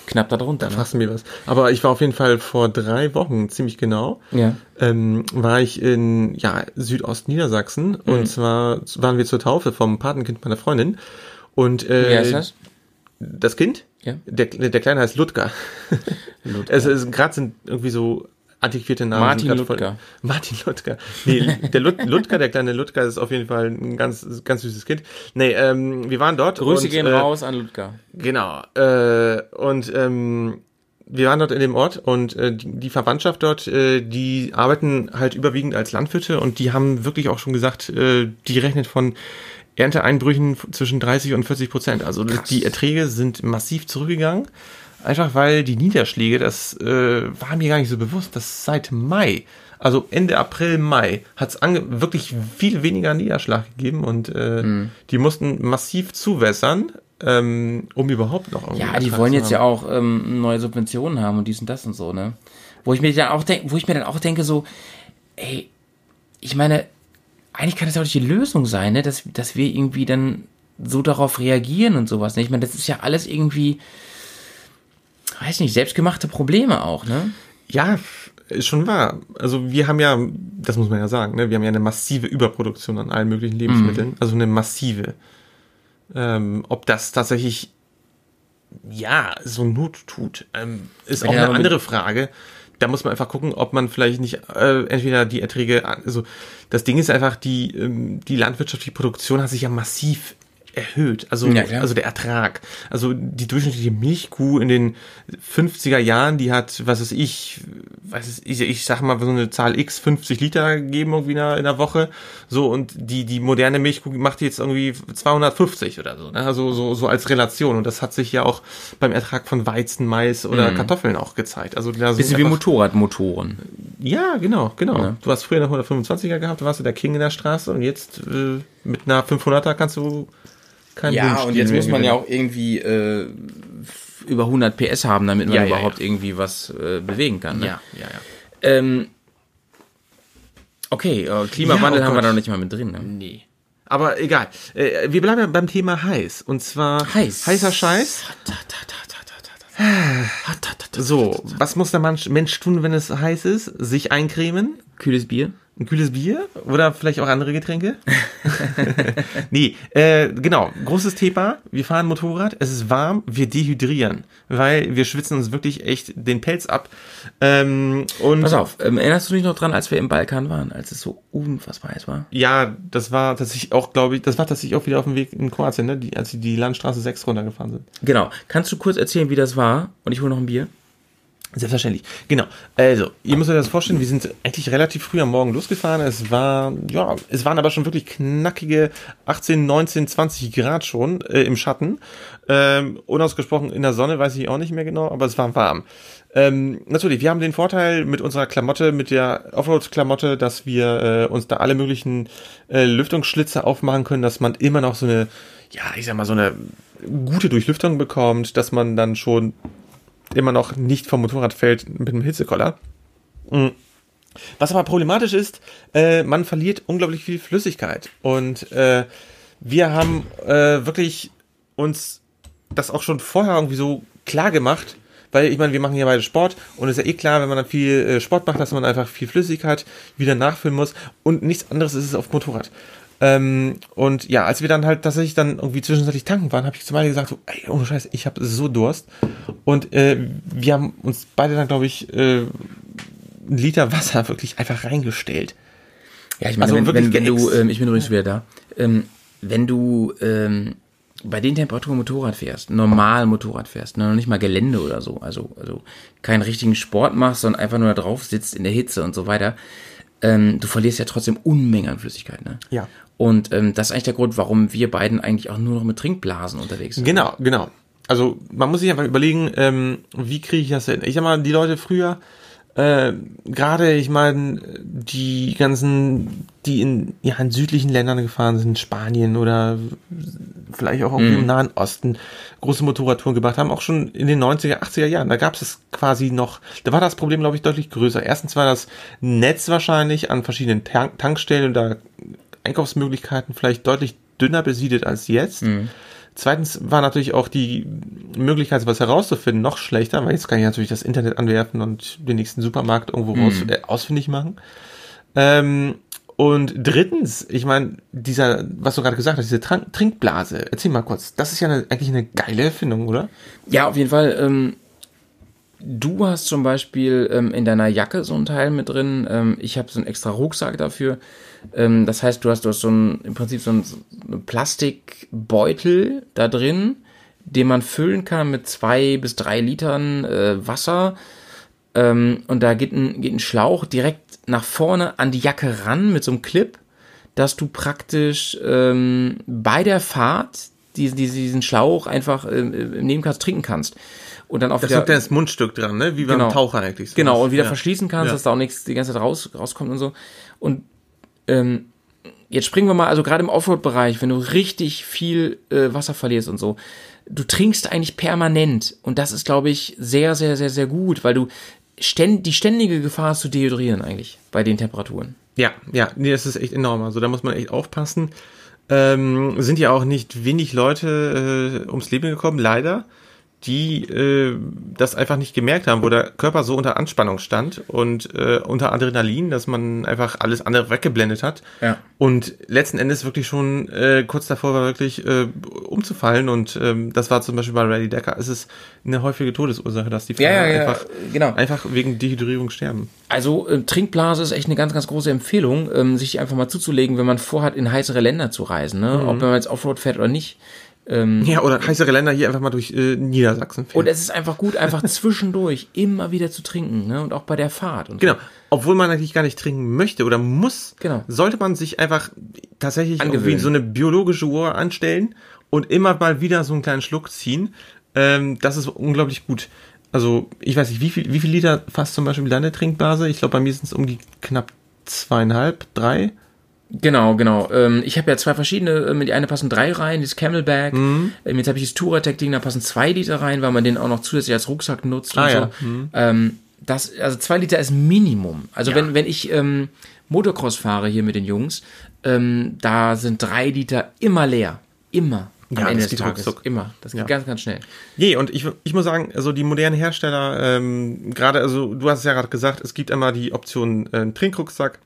Knapp darunter. Da ne? mir was. Aber ich war auf jeden Fall vor drei Wochen, ziemlich genau, ja. ähm, war ich in ja, Südostniedersachsen. Mhm. Und zwar waren wir zur Taufe vom Patenkind meiner Freundin. Und äh, Wer ist das? Das Kind? Ja. Der, der Kleine heißt Ludger. Ludger. es, es gerade sind irgendwie so antiquierte Namen. Martin Ludger. Martin Ludger. Nee, der Lud Ludger, der kleine Ludger ist auf jeden Fall ein ganz, ganz süßes Kind. Nee, ähm, wir waren dort. Grüße und, gehen äh, raus an Ludger. Genau. Äh, und ähm, wir waren dort in dem Ort und äh, die, die Verwandtschaft dort, äh, die arbeiten halt überwiegend als Landwirte und die haben wirklich auch schon gesagt, äh, die rechnet von Ernteeinbrüchen zwischen 30 und 40 Prozent. Also Krass. die Erträge sind massiv zurückgegangen. Einfach weil die Niederschläge, das äh, war mir gar nicht so bewusst, dass seit Mai, also Ende April, Mai, hat es wirklich viel weniger Niederschlag gegeben und äh, mhm. die mussten massiv zuwässern, ähm, um überhaupt noch irgendwie. Ja, die wollen jetzt haben. ja auch ähm, neue Subventionen haben und dies und das und so, ne? Wo ich mir dann auch denke, wo ich mir dann auch denke, so, ey, ich meine, eigentlich kann das ja auch nicht die Lösung sein, ne? dass, dass wir irgendwie dann so darauf reagieren und sowas. Ne? Ich meine, das ist ja alles irgendwie, weiß nicht, selbstgemachte Probleme auch, ne? Ja, ist schon wahr. Also wir haben ja, das muss man ja sagen, ne? wir haben ja eine massive Überproduktion an allen möglichen Lebensmitteln, mm. also eine massive. Ähm, ob das tatsächlich ja so Not tut, ähm, ist ja, auch eine andere Frage da muss man einfach gucken, ob man vielleicht nicht äh, entweder die Erträge, also das Ding ist einfach, die, ähm, die landwirtschaftliche Produktion hat sich ja massiv erhöht. Also, ja, also der Ertrag. Also die durchschnittliche Milchkuh in den 50er Jahren, die hat, was weiß ich, was ist, ich, ich sag mal so eine Zahl X, 50 Liter gegeben irgendwie in der, in der Woche. So, und die, die moderne Milchkuh macht jetzt irgendwie 250 oder so. Ne? Also so, so als Relation. Und das hat sich ja auch beim Ertrag von Weizen, Mais oder mhm. Kartoffeln auch gezeigt. Also da Bisschen wie Motorradmotoren. Ja, genau, genau. Ja. Du hast früher eine 125er gehabt, da warst du der King in der Straße und jetzt äh, mit einer 500er kannst du kein Ja, und jetzt muss man ja auch irgendwie äh, über 100 PS haben, damit man ja, überhaupt ja. irgendwie was äh, bewegen kann. Ne? Ja, ja, ja. Ähm, okay, äh, Klimawandel oh haben wir da noch nicht mal mit drin. Ne? Nee. Aber egal. Äh, wir bleiben beim Thema heiß. Und zwar heiß. heißer Scheiß. So, was muss der Mensch tun, wenn es heiß ist? Sich eincremen. Kühles Bier. Ein kühles Bier oder vielleicht auch andere Getränke? *laughs* nee, äh, genau. Großes Thema. Wir fahren Motorrad, es ist warm, wir dehydrieren, weil wir schwitzen uns wirklich echt den Pelz ab. Ähm, und Pass auf, ähm, erinnerst du dich noch dran, als wir im Balkan waren, als es so unfassbar heiß war? Ja, das war tatsächlich auch, glaube ich, das war tatsächlich auch wieder auf dem Weg in Kroatien, ne? die, als sie die Landstraße 6 runtergefahren sind. Genau. Kannst du kurz erzählen, wie das war? Und ich hole noch ein Bier. Selbstverständlich. Genau. Also, ihr müsst euch das vorstellen, wir sind eigentlich relativ früh am Morgen losgefahren. Es war, ja, es waren aber schon wirklich knackige 18, 19, 20 Grad schon äh, im Schatten. Ähm, unausgesprochen in der Sonne, weiß ich auch nicht mehr genau, aber es war warm. Ähm, natürlich, wir haben den Vorteil mit unserer Klamotte, mit der Offroad-Klamotte, dass wir äh, uns da alle möglichen äh, Lüftungsschlitze aufmachen können, dass man immer noch so eine, ja, ich sag mal, so eine gute Durchlüftung bekommt, dass man dann schon immer noch nicht vom Motorrad fällt mit einem Hitzekoller. Mhm. Was aber problematisch ist, äh, man verliert unglaublich viel Flüssigkeit. Und äh, wir haben äh, wirklich uns das auch schon vorher irgendwie so klar gemacht, weil ich meine, wir machen ja beide Sport und es ist ja eh klar, wenn man dann viel äh, Sport macht, dass man einfach viel Flüssigkeit wieder nachfüllen muss und nichts anderes ist es auf Motorrad. Ähm, und ja, als wir dann halt tatsächlich dann irgendwie zwischenzeitlich tanken waren, habe ich zu Malte gesagt, so, ey, ohne Scheiß, ich habe so Durst. Und äh, wir haben uns beide dann, glaube ich, äh, einen Liter Wasser *laughs* wirklich einfach reingestellt. Ja, ich meine, also wenn, wenn, wenn du, ähm, ich bin übrigens wieder da, ähm, wenn du ähm, bei den Temperaturen Motorrad fährst, normal Motorrad fährst, ne, noch nicht mal Gelände oder so, also, also keinen richtigen Sport machst, sondern einfach nur da drauf sitzt in der Hitze und so weiter, ähm, du verlierst ja trotzdem Unmengen an Flüssigkeit. Ne? Ja. Und ähm, das ist eigentlich der Grund, warum wir beiden eigentlich auch nur noch mit Trinkblasen unterwegs sind. Genau, genau. Also man muss sich einfach überlegen, ähm, wie kriege ich das hin? Ich sag mal, die Leute früher, äh, gerade, ich meine, die ganzen, die in, ja, in südlichen Ländern gefahren sind, Spanien oder vielleicht auch irgendwie mm. im Nahen Osten, große Motorradtouren gemacht haben, auch schon in den 90er, 80er Jahren. Da gab es quasi noch, da war das Problem, glaube ich, deutlich größer. Erstens war das Netz wahrscheinlich an verschiedenen Tank Tankstellen und da Einkaufsmöglichkeiten vielleicht deutlich dünner besiedelt als jetzt. Mm. Zweitens war natürlich auch die Möglichkeit, was herauszufinden, noch schlechter, weil jetzt kann ich natürlich das Internet anwerfen und den nächsten Supermarkt irgendwo mhm. raus, äh, ausfindig machen. Ähm, und drittens, ich meine, dieser, was du gerade gesagt hast, diese Tran Trinkblase, erzähl mal kurz, das ist ja eine, eigentlich eine geile Erfindung, oder? Ja, auf jeden Fall. Ähm, du hast zum Beispiel ähm, in deiner Jacke so ein Teil mit drin. Ähm, ich habe so einen extra Rucksack dafür. Ähm, das heißt, du hast, du hast so ein, im Prinzip so ein, so Plastikbeutel da drin, den man füllen kann mit zwei bis drei Litern äh, Wasser. Ähm, und da geht ein, geht ein Schlauch direkt nach vorne an die Jacke ran mit so einem Clip, dass du praktisch ähm, bei der Fahrt diesen, diesen Schlauch einfach äh, im Nebenkast trinken kannst. Und dann auch das wieder. Das das Mundstück dran, ne? Wie beim genau, Taucher eigentlich. So genau, und wieder ja. verschließen kannst, ja. dass da auch nichts die ganze Zeit raus, rauskommt und so. Und ähm, jetzt springen wir mal, also gerade im Offroad-Bereich, wenn du richtig viel äh, Wasser verlierst und so, du trinkst eigentlich permanent. Und das ist, glaube ich, sehr, sehr, sehr, sehr gut, weil du ständ, die ständige Gefahr hast zu dehydrieren eigentlich bei den Temperaturen. Ja, ja, nee, das ist echt enorm. Also da muss man echt aufpassen. Ähm, sind ja auch nicht wenig Leute äh, ums Leben gekommen, leider die äh, das einfach nicht gemerkt haben, wo der Körper so unter Anspannung stand und äh, unter Adrenalin, dass man einfach alles andere weggeblendet hat. Ja. Und letzten Endes wirklich schon äh, kurz davor war wirklich äh, umzufallen und ähm, das war zum Beispiel bei Rally Decker. Es ist eine häufige Todesursache, dass die Fahrer ja, ja, einfach, genau. einfach wegen Dehydrierung sterben. Also äh, Trinkblase ist echt eine ganz, ganz große Empfehlung, ähm, sich einfach mal zuzulegen, wenn man vorhat, in heißere Länder zu reisen, ne? Mhm. ob man jetzt Offroad fährt oder nicht. Ähm, ja, oder heißere Länder hier einfach mal durch äh, Niedersachsen fährt. Und es ist einfach gut, einfach *laughs* zwischendurch immer wieder zu trinken, ne? Und auch bei der Fahrt. Und genau. So. Obwohl man eigentlich gar nicht trinken möchte oder muss, genau. sollte man sich einfach tatsächlich irgendwie so eine biologische Uhr anstellen und immer mal wieder so einen kleinen Schluck ziehen. Ähm, das ist unglaublich gut. Also, ich weiß nicht, wie viel, wie viel Liter fast zum Beispiel deine Trinkblase? Ich glaube, bei mir sind es um die knapp zweieinhalb, drei. Genau, genau. Ähm, ich habe ja zwei verschiedene, ähm, die eine passen drei rein, dieses Camelback. Mhm. Ähm, jetzt habe ich das Touratec-Ding, da passen zwei Liter rein, weil man den auch noch zusätzlich als Rucksack nutzt ah, und ja. so. Mhm. Ähm, das, also zwei Liter ist Minimum. Also ja. wenn, wenn ich ähm, Motocross fahre hier mit den Jungs, ähm, da sind drei Liter immer leer. Immer. Am ja, Ende das des Tages. Ruckzuck. Immer. Das geht ja. ganz, ganz schnell. Nee, und ich, ich muss sagen, also die modernen Hersteller, ähm, gerade, also du hast es ja gerade gesagt, es gibt immer die Option äh, Trinkrucksack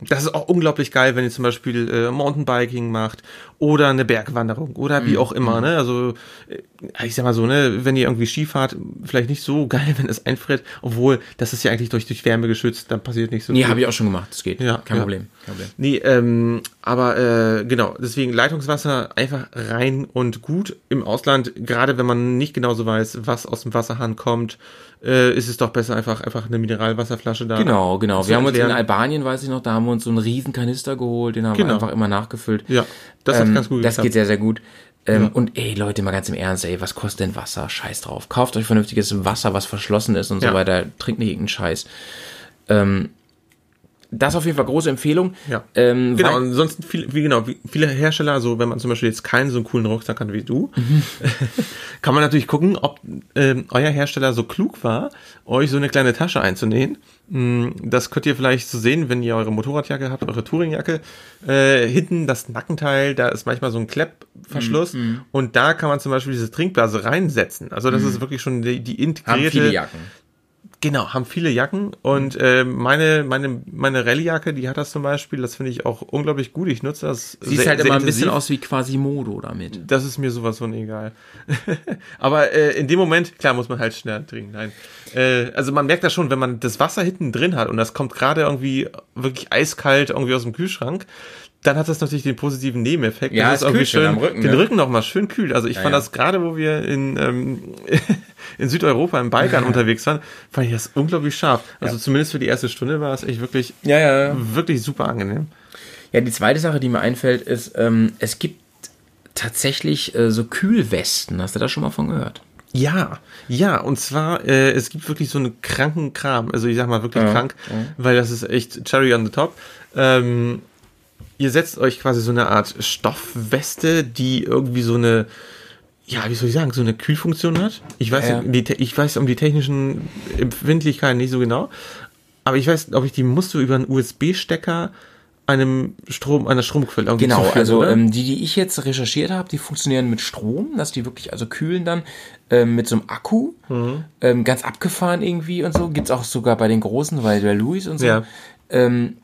das ist auch unglaublich geil, wenn ihr zum Beispiel äh, Mountainbiking macht oder eine Bergwanderung oder wie mhm. auch immer. Mhm. Ne? Also äh, ich sag mal so, ne, wenn ihr irgendwie Skifahrt, vielleicht nicht so geil, *laughs* wenn es einfriert, obwohl das ist ja eigentlich durch, durch Wärme geschützt, dann passiert nicht so nee, habe ich auch schon gemacht, das geht. Ja, kein, ja. Problem. kein Problem. Nee, ähm, aber äh, genau, deswegen Leitungswasser einfach rein und gut im Ausland, gerade wenn man nicht genauso weiß, was aus dem Wasserhahn kommt äh, ist es doch besser, einfach, einfach eine Mineralwasserflasche da. Genau, genau. Wir haben uns in Albanien, weiß ich noch, da haben wir uns so einen riesen Kanister geholt, den haben genau. wir einfach immer nachgefüllt. Ja, das ähm, hat ganz gut Das geht sehr, sehr gut. Ähm, ja. Und ey, Leute, mal ganz im Ernst, ey, was kostet denn Wasser? Scheiß drauf. Kauft euch vernünftiges Wasser, was verschlossen ist und ja. so weiter. Trinkt nicht irgendeinen Scheiß. Ähm, das ist auf jeden Fall große Empfehlung. Ja. Ähm, genau, ansonsten viele, wie genau, viele Hersteller, also wenn man zum Beispiel jetzt keinen so einen coolen Rucksack hat wie du, mhm. *laughs* kann man natürlich gucken, ob ähm, euer Hersteller so klug war, euch so eine kleine Tasche einzunähen. Mm, das könnt ihr vielleicht so sehen, wenn ihr eure Motorradjacke habt, eure Touringjacke. Äh, hinten das Nackenteil, da ist manchmal so ein Kleppverschluss mhm. und da kann man zum Beispiel diese Trinkblase reinsetzen. Also das mhm. ist wirklich schon die, die integrierte. Haben viele Jacken Genau, haben viele Jacken und äh, meine meine meine Rallye-Jacke, die hat das zum Beispiel. Das finde ich auch unglaublich gut. Ich nutze das. Sieht sehr, halt immer ein bisschen aus wie Quasimodo damit. Das ist mir sowas von egal. *laughs* Aber äh, in dem Moment, klar, muss man halt schnell trinken. Nein, äh, also man merkt das schon, wenn man das Wasser hinten drin hat und das kommt gerade irgendwie wirklich eiskalt irgendwie aus dem Kühlschrank, dann hat das natürlich den positiven Nebeneffekt. Ja, das es kühlt schön schön am Rücken, den ne? Rücken noch mal schön kühlt. Also ich Ja, fand ja. das gerade, wo wir in, ähm, *laughs* in Südeuropa, im Balkan unterwegs waren, fand ich das unglaublich scharf. Also zumindest für die erste Stunde war es echt wirklich, wirklich super angenehm. Ja, die zweite Sache, die mir einfällt, ist, ähm, es gibt tatsächlich äh, so Kühlwesten. Hast du da schon mal von gehört? Ja, ja, und zwar, äh, es gibt wirklich so einen kranken Kram. Also ich sag mal wirklich krank, weil das ist echt Cherry on the top. Ähm, ihr setzt euch quasi so eine Art Stoffweste, die irgendwie so eine, ja, wie soll ich sagen, so eine Kühlfunktion hat. Ich weiß, Ja. die, ich weiß um die technischen Empfindlichkeiten nicht so genau, aber ich weiß, ob ich die musst du über einen USB-Stecker einem Strom, einer Stromquelle irgendwie Genau, zuführen, also ähm, die, die ich jetzt recherchiert habe, die funktionieren mit Strom, dass die wirklich also kühlen dann ähm, mit so einem Akku, Mhm. ähm, ganz abgefahren irgendwie und so. Gibt's auch sogar bei den großen, bei der Louis und so. Ja. Ähm,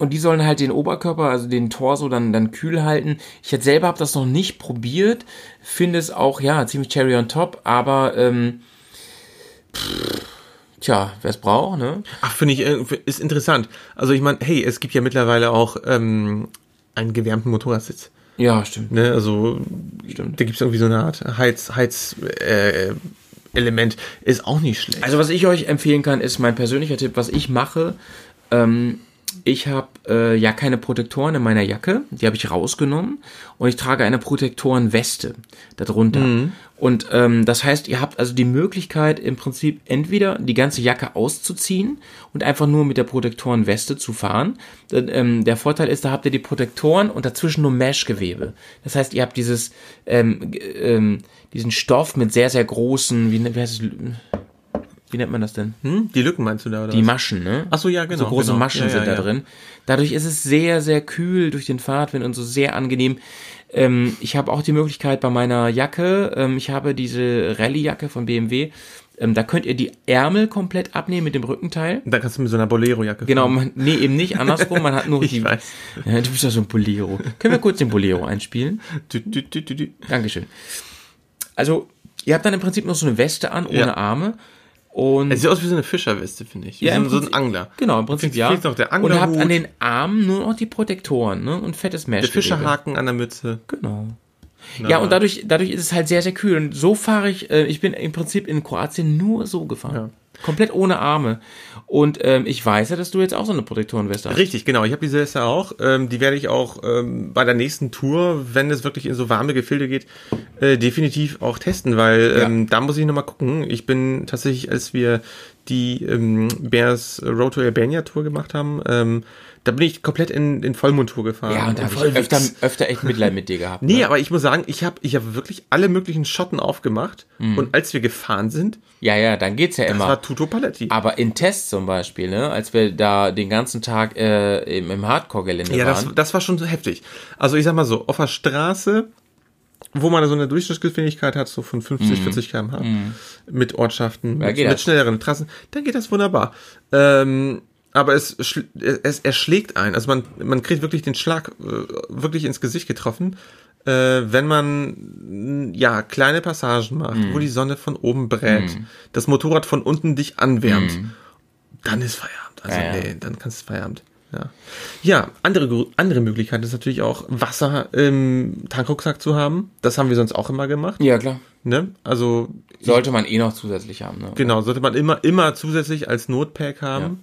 und die sollen halt den Oberkörper, also den Torso dann, dann kühl halten. Ich jetzt selber habe das noch nicht probiert, finde es auch, ja, ziemlich cherry on top, aber ähm, pff, tja, wer es braucht, ne? Ach, finde ich, äh, ist interessant. Also ich meine, hey, es gibt ja mittlerweile auch ähm, einen gewärmten Motorradsitz. Ja, stimmt. Ne? Also Stimmt. da gibt es irgendwie so eine Art Heiz, Heiz äh, Element. Ist auch nicht schlecht. Also was ich euch empfehlen kann, ist mein persönlicher Tipp, was ich mache. Ähm, ich habe äh, ja keine Protektoren in meiner Jacke, die habe ich rausgenommen und ich trage eine Protektorenweste darunter. Und ähm, das heißt, ihr habt also die Möglichkeit im Prinzip entweder die ganze Jacke auszuziehen und einfach nur mit der Protektorenweste zu fahren. Ähm, der Vorteil ist, da habt ihr die Protektoren und dazwischen nur Meshgewebe. Das heißt, ihr habt dieses ähm, ähm, diesen Stoff mit sehr sehr großen, wie, ne- wie heißt es? Wie nennt man das denn? hm? Die Lücken meinst du da, oder? Die was? Maschen, ne? Ach so, ja, genau, So große genau. Maschen Ja, ja, sind da ja. drin. Dadurch ist es sehr, sehr kühl durch den Fahrtwind und so sehr angenehm. Ähm, ich habe auch die Möglichkeit bei meiner Jacke, ähm, ich habe diese Rallye-Jacke von BMW, ähm, da könnt ihr die Ärmel komplett abnehmen mit dem Rückenteil. Da kannst du mit so einer Bolero-Jacke Genau, man, nee, eben nicht andersrum, man hat nur *laughs* Ich die. weiß. Ja, du bist ja so ein Bolero. Können wir kurz den Bolero einspielen? Dü, dü, dü. Dankeschön. Also, ihr habt dann im Prinzip noch so eine Weste an, ohne. Arme. Und Es sieht aus wie so eine Fischerweste, finde ich. Ja, so, im so ein Prinzip- Angler. Genau, im Prinzip ja. noch der und habt an den Armen nur noch die Protektoren, ne? Und fettes Mesh. Der Fischerhaken an der Mütze. Genau. Ja, und dadurch, dadurch ist es halt sehr, sehr kühl. Und so fahre ich, äh, ich bin im Prinzip in Kroatien nur so gefahren. Ja. Komplett ohne Arme. Und ähm, ich weiß ja, dass du jetzt auch so eine Protektorenweste hast. Richtig, genau. Ich habe diese Weste auch. Ähm, die werde ich auch ähm, bei der nächsten Tour, wenn es wirklich in so warme Gefilde geht, äh, definitiv auch testen, weil Ja. ähm, da muss ich nochmal gucken. Ich bin tatsächlich, als wir die ähm, Bears Road to Albania Tour gemacht haben, ähm, da bin ich komplett in, in Vollmontur gefahren. Ja, und da habe ich öfter, öfter echt Mitleid mit dir gehabt. Nee, ne? aber ich muss sagen, ich habe ich hab wirklich alle möglichen Schotten aufgemacht Mhm. und als wir gefahren sind, Ja, ja, dann geht's ja das immer. war Tuto Paletti. Aber in Tests zum Beispiel, ne, als wir da den ganzen Tag äh, im, im Hardcore-Gelände Ja, waren. das, das war schon so heftig. Also ich sag mal so, auf der Straße, wo man so eine Durchschnittsgeschwindigkeit hat, so von 50, 40 km/h, mit Ortschaften, mit, geht mit das. schnelleren Trassen, dann geht das wunderbar. Ähm, aber es, es erschlägt ein. Also man, man kriegt wirklich den Schlag äh, wirklich ins Gesicht getroffen, äh, wenn man ja kleine Passagen macht, wo die Sonne von oben brät, das Motorrad von unten dich anwärmt, dann ist Feierabend. Also Ja, ja. nee, dann kannst du Feierabend. Ja, ja andere, andere Möglichkeit ist natürlich auch, Wasser im Tankrucksack zu haben. Das haben wir sonst auch immer gemacht. ja, klar. Ne? Also, Sollte man eh noch zusätzlich haben, ne? genau, sollte man immer, immer zusätzlich als Notpack haben.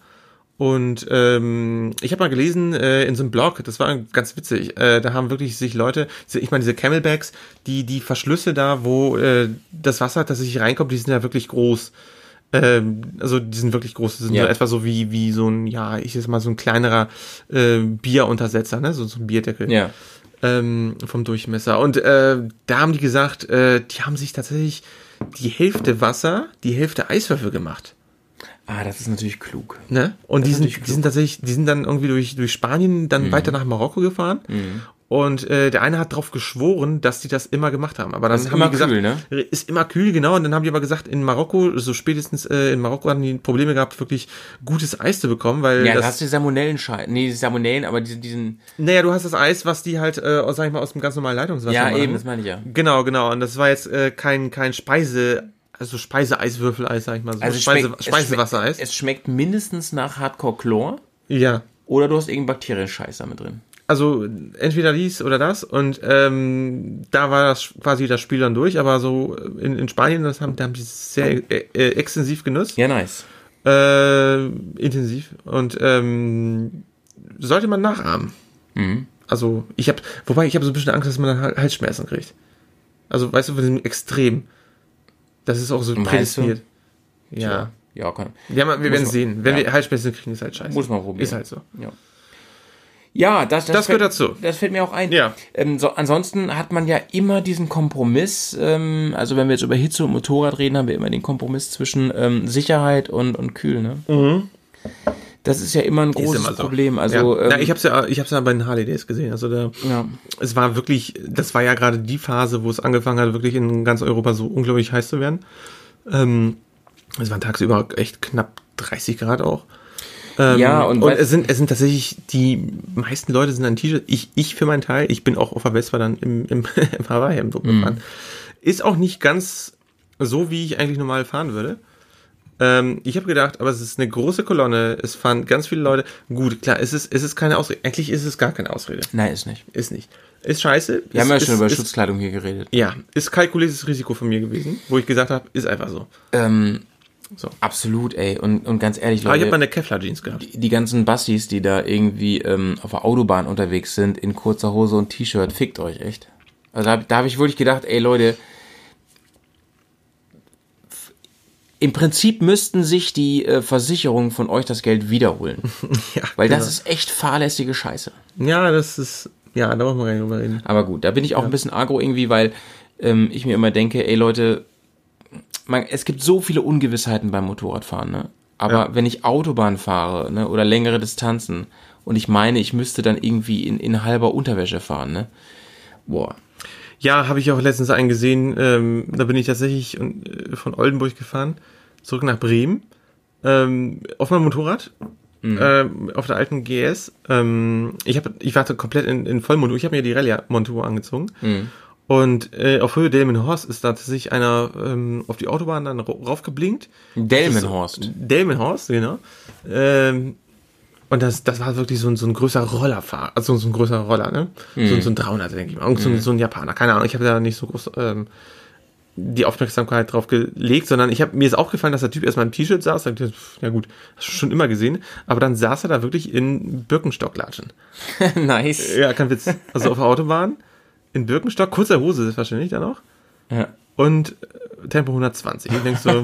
Und ähm, ich habe mal gelesen äh, in so einem Blog, das war ganz witzig, äh, da haben wirklich sich Leute, ich meine diese Camelbacks, die die Verschlüsse da, wo äh, das Wasser tatsächlich reinkommt, die sind ja wirklich groß. Ähm, also die sind wirklich groß, die sind Ja. so etwa so wie wie so ein, ja, ich sag mal so ein kleinerer äh, Bieruntersetzer, ne, so, so ein Bierdeckel Ja. ähm, vom Durchmesser. Und äh, da haben die gesagt, äh, die haben sich tatsächlich die Hälfte Wasser, die Hälfte Eiswürfel gemacht. Ah, das ist natürlich klug. Ne? Und die sind, die sind tatsächlich, die sind dann irgendwie durch, durch Spanien dann weiter nach Marokko gefahren. Und äh, der eine hat drauf geschworen, dass die das immer gemacht haben. Aber dann ist haben immer die gesagt, kühl, ne? ist immer kühl, genau. Und dann haben die aber gesagt, in Marokko, so spätestens äh, in Marokko hatten die Probleme gehabt, wirklich gutes Eis zu bekommen, weil Ja, das, da hast du die Salmonellen Nee, die Salmonellen, aber diesen, diesen. naja, du hast das Eis, was die halt, äh, aus, sag ich mal, aus dem ganz normalen Leitungswasser Ja, eben, das meine ich ja. Genau, genau. Und das war jetzt äh, kein, kein Speise, also Speiseeiswürfeleis, sag ich mal so. Also es Speise, Speisewassereis. Es schmeckt mindestens nach Hardcore-Chlor Ja. oder du hast irgendeinen Bakterienscheiß damit drin. also entweder dies oder das und ähm, da war das quasi das Spiel dann durch, aber so in, in Spanien, das haben, da haben die sehr äh, äh, extensiv genutzt. Ja, nice. Äh, intensiv und ähm, sollte man nachahmen. Mhm. Also ich habe, wobei ich habe so ein bisschen Angst, dass man dann Halsschmerzen kriegt. Also weißt du, von diesem Extrem. Das ist auch so prädestiniert. Ja. Ja, kann. Ja, wir werden sehen. Wenn ja. wir Halsschmerzen kriegen, ist halt scheiße. Muss man probieren. Ist halt so. Ja. Ja, das, das, das fällt, gehört dazu. Das fällt mir auch ein. Ja. Ähm, so, ansonsten hat man ja immer diesen Kompromiss, ähm, also wenn wir jetzt über Hitze und Motorrad reden, haben wir immer den Kompromiss zwischen ähm, Sicherheit und, und Kühl, ne? Mhm. Das ist ja immer ein großes immer so. Problem. Also, ja. Ähm, ja, ich habe es ja, ich habe ja bei den Harley Days gesehen. Also da, ja. es war wirklich, das war ja gerade die Phase, wo es angefangen hat, wirklich in ganz Europa so unglaublich heiß zu werden. Ähm, es waren tagsüber echt knapp 30 Grad auch. Ähm, ja, und, und es sind, es sind tatsächlich, die meisten Leute sind an T-Shirt. Ich, ich für meinen Teil, ich bin auch auf der Vespa dann im, im, im *laughs* Hawaii-Hemd mhm. gefahren. Ist auch nicht ganz so, wie ich eigentlich normal fahren würde. Ähm, ich habe gedacht, aber es ist eine große Kolonne, es fahren ganz viele Leute. Gut, klar, es ist, es ist keine Ausrede. Eigentlich ist es gar keine Ausrede. Nein, ist nicht. Ist nicht. Ist scheiße. Wir ist, haben ja schon ist, über ist, Schutzkleidung hier geredet. Ja, ist kalkuliertes Risiko von mir gewesen, wo ich gesagt habe, ist einfach so. Ähm, so. Absolut, ey. Und, und ganz ehrlich, Leute. Aber ich habe meine Kevlar-Jeans gehabt. Die, die, ganzen Bassis, die da irgendwie ähm, auf der Autobahn unterwegs sind, in kurzer Hose und T-Shirt, fickt euch echt. Also da, da habe ich wirklich gedacht, ey Leute, im Prinzip müssten sich die äh, Versicherungen von euch das Geld wiederholen. *laughs* ja, Weil das genau. ist echt fahrlässige Scheiße. Ja, das ist, ja, da wollen wir gar nicht drüber reden. Aber gut, da bin ich auch ja. ein bisschen agro irgendwie, weil ähm, ich mir immer denke, ey Leute, man, es gibt so viele Ungewissheiten beim Motorradfahren, ne? Aber ja. wenn ich Autobahn fahre, ne, oder längere Distanzen und ich meine, ich müsste dann irgendwie in, in halber Unterwäsche fahren, ne? Boah. Ja, habe ich auch letztens einen gesehen, ähm, da bin ich tatsächlich äh, von Oldenburg gefahren, zurück nach Bremen, ähm, auf meinem Motorrad, mhm. ähm, auf der alten GS. Ähm, ich, hab, ich war komplett in, in Vollmontur, ich habe mir die Rallye-Montur angezogen. Mhm. Und äh, auf Höhe Delmenhorst ist da tatsächlich einer ähm, auf die Autobahn dann raufgeblinkt. Delmenhorst. Delmenhorst, genau. Ähm, und das, das war wirklich so ein, so ein größerer Rollerfahrer, also so ein größerer Roller, ne? Mhm. So, so ein 300, denke ich mal. Irgend so, mhm. so ein Japaner, keine Ahnung. Ich habe da nicht so groß ähm, die Aufmerksamkeit drauf gelegt, sondern ich habe mir ist aufgefallen, dass der Typ erstmal im T-Shirt saß. Da ja gut, hast du schon immer gesehen. Aber dann saß er da wirklich in Birkenstocklatschen. *laughs* nice. Ja, kein Witz. Also auf der Autobahn in Birkenstock, kurzer Hose ist wahrscheinlich dann auch. Ja. Und äh, Tempo 120. Ich denke so, *laughs*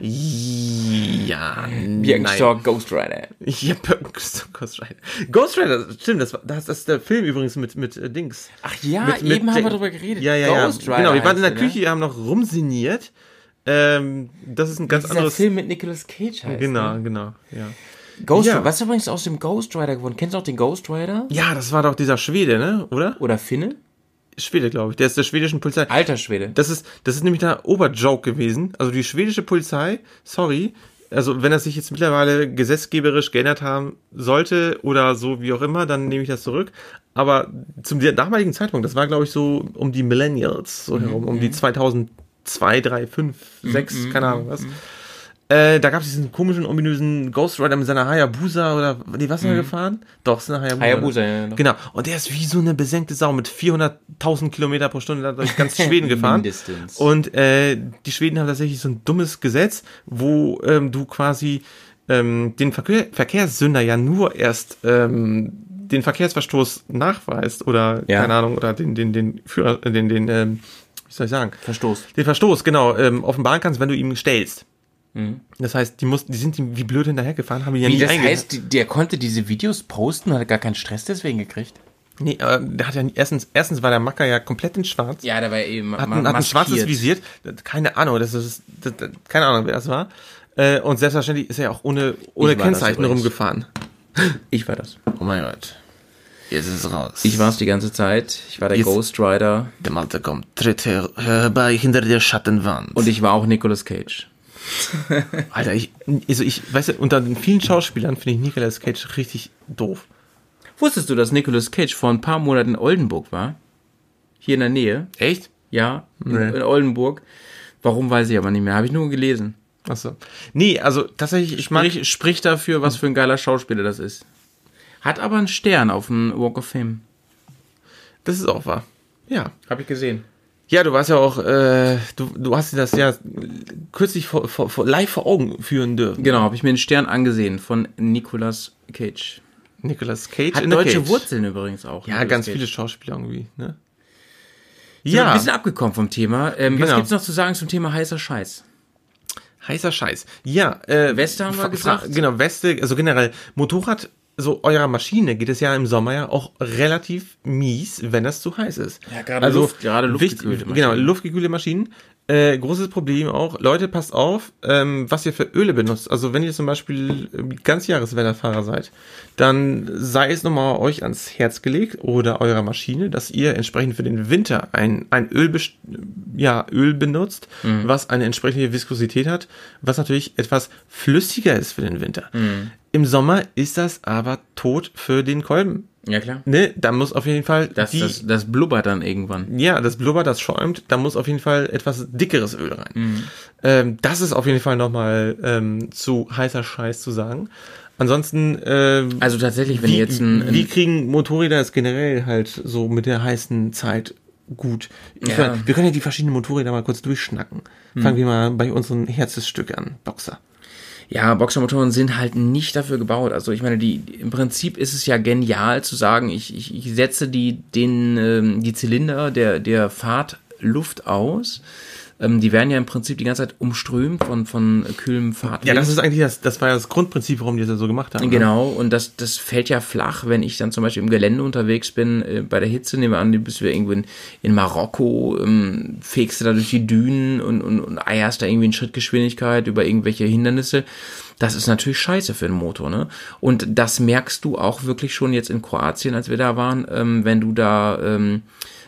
ja, Birkenstock Ghost Rider. *laughs* Ja, Birkenstock Ghost Rider. Ghost Rider, stimmt, das, war, das ist der Film übrigens mit, mit äh, Dings. Ach ja, mit, eben mit haben wir darüber geredet. Ja, ja, Ghost ja. Rider genau, wir waren in der Küche, ne? haben noch rumsiniert. Ähm, das ist ein ganz Dieser anderes. Film mit Nicolas Cage heißt. Genau, ne? genau, ja. Ghost ja. Was ist übrigens aus dem Ghost Rider geworden? Kennst du auch den Ghost Rider? Ja, das war doch dieser Schwede, ne? Oder? Oder Finne? Schwede, glaube ich. Der ist der schwedischen Polizei. Alter Schwede. Das ist, das ist nämlich der Oberjoke gewesen. Also die schwedische Polizei, sorry, also wenn das sich jetzt mittlerweile gesetzgeberisch geändert haben sollte oder so wie auch immer, dann nehme ich das zurück. Aber zum damaligen Zeitpunkt, das war glaube ich so um die Millennials, so mhm. herum, um die 2002, 3, 5, 6, keine Ahnung was. Äh, da gab es diesen komischen, ominösen Ghost Rider mit seiner Hayabusa oder, nee, was ist er mhm. gefahren? Doch, ist eine Hayabusa. Hayabusa, ja. Doch. Genau. Und der ist wie so eine besenkte Sau mit 400.000 Kilometer pro Stunde durch ganz Schweden *laughs* gefahren. Mindestens. Und äh, die Schweden haben tatsächlich so ein dummes Gesetz, wo ähm, du quasi ähm, den Verkehr Verkehrssünder ja nur erst ähm, den Verkehrsverstoß nachweist oder ja. keine Ahnung oder den den den Führer den den ähm, wie soll ich sagen Verstoß den Verstoß genau ähm, offenbaren kannst wenn du ihm stellst Mhm. Das heißt, die mussten, die sind wie blöd hinterhergefahren, haben die ja wie, nie Das heißt, der konnte diese Videos posten und hat gar keinen Stress deswegen gekriegt? Nee, aber der hat ja erstens, erstens war der Macker ja komplett in schwarz. Ja, der war eben hat, ein, hat ein schwarzes visiert. Keine Ahnung, das ist, das, das, keine Ahnung, wer das war. Äh, und selbstverständlich ist er auch ohne, ohne Kennzeichen rumgefahren. Ich war das. Oh mein Gott. Jetzt ist es raus. Ich war es die ganze Zeit. Ich war der Jetzt, Ghost Rider. Der Malte kommt, tritt herbei hinter der Schattenwand. Und ich war auch Nicolas Cage. *laughs* Alter, ich, also ich, weißt du, unter den vielen Schauspielern finde ich Nicolas Cage richtig doof. Wusstest du, dass Nicolas Cage vor ein paar Monaten in Oldenburg war? Hier in der Nähe. Echt? Ja, in, nee. in Oldenburg. Warum weiß ich aber nicht mehr. Habe ich nur gelesen. Achso. Nee, also tatsächlich, ich sprich, sprich dafür, was für ein geiler Schauspieler das ist. Hat aber einen Stern auf dem Walk of Fame. Das ist auch wahr. Ja. Habe ich gesehen. Ja, du warst ja auch, äh, du, du hast dir das ja kürzlich vor, vor, vor, live vor Augen führen dürfen. Genau, habe ich mir einen Stern angesehen von Nicolas Cage. Nicolas Cage Hat deutsche Cage. Wurzeln übrigens auch. Ja, Nicolas ganz Cage. viele Schauspieler irgendwie, ne? Ja. ein bisschen abgekommen vom Thema. Ähm, genau. Was gibt's noch zu sagen zum Thema heißer Scheiß? Heißer Scheiß. Ja, äh, Weste haben wir gesagt. Genau, Weste, also generell Motorrad so eurer Maschine geht es ja im Sommer ja auch relativ mies, wenn es zu heiß ist. Ja, gerade also, Luft, gerade luftgekühlte Maschinen. Genau, luftgekühlte Maschinen. Äh, großes Problem auch, Leute, passt auf, ähm, was ihr für Öle benutzt. Also wenn ihr zum Beispiel Ganzjahreswetterfahrer seid, dann sei es nochmal euch ans Herz gelegt oder eurer Maschine, dass ihr entsprechend für den Winter ein, ein Öl, ja, Öl benutzt, mhm. was eine entsprechende Viskosität hat, was natürlich etwas flüssiger ist für den Winter. Mhm. Im Sommer ist das aber tot für den Kolben. Ja, klar. Ne, da muss auf jeden Fall. Das, die, das, das blubbert dann irgendwann. Ja, das blubbert, das schäumt, da muss auf jeden Fall etwas dickeres Öl rein. Mhm. Ähm, das ist auf jeden Fall nochmal ähm, zu heißer Scheiß zu sagen. Ansonsten, ähm, also tatsächlich, wenn wie, jetzt ein, ein, wie kriegen Motorräder es generell halt so mit der heißen Zeit gut? Ja. Meine, wir können ja die verschiedenen Motorräder mal kurz durchschnacken. Mhm. Fangen wir mal bei unseren Herzensstück an, Boxer. Ja, Boxermotoren sind halt nicht dafür gebaut. Also ich meine, die im Prinzip ist es ja genial zu sagen, ich, ich, ich setze die den ähm, die Zylinder der der Fahrtluft aus ähm, die werden ja im Prinzip die ganze Zeit umströmt von, von kühlem Fahrtwind. Ja, das ist eigentlich das, das war ja das Grundprinzip, warum die das so gemacht haben. Ne? Genau, ne? und das, das fällt ja flach, wenn ich dann zum Beispiel im Gelände unterwegs bin, äh, bei der Hitze, nehmen wir an, du bist wir irgendwo in, in Marokko, ähm, fegst du da durch die Dünen und, und, und eierst da irgendwie in Schrittgeschwindigkeit über irgendwelche Hindernisse. Das ist natürlich scheiße für den Motor, ne? Und das merkst du auch wirklich schon jetzt in Kroatien, als wir da waren, ähm, wenn du da ähm,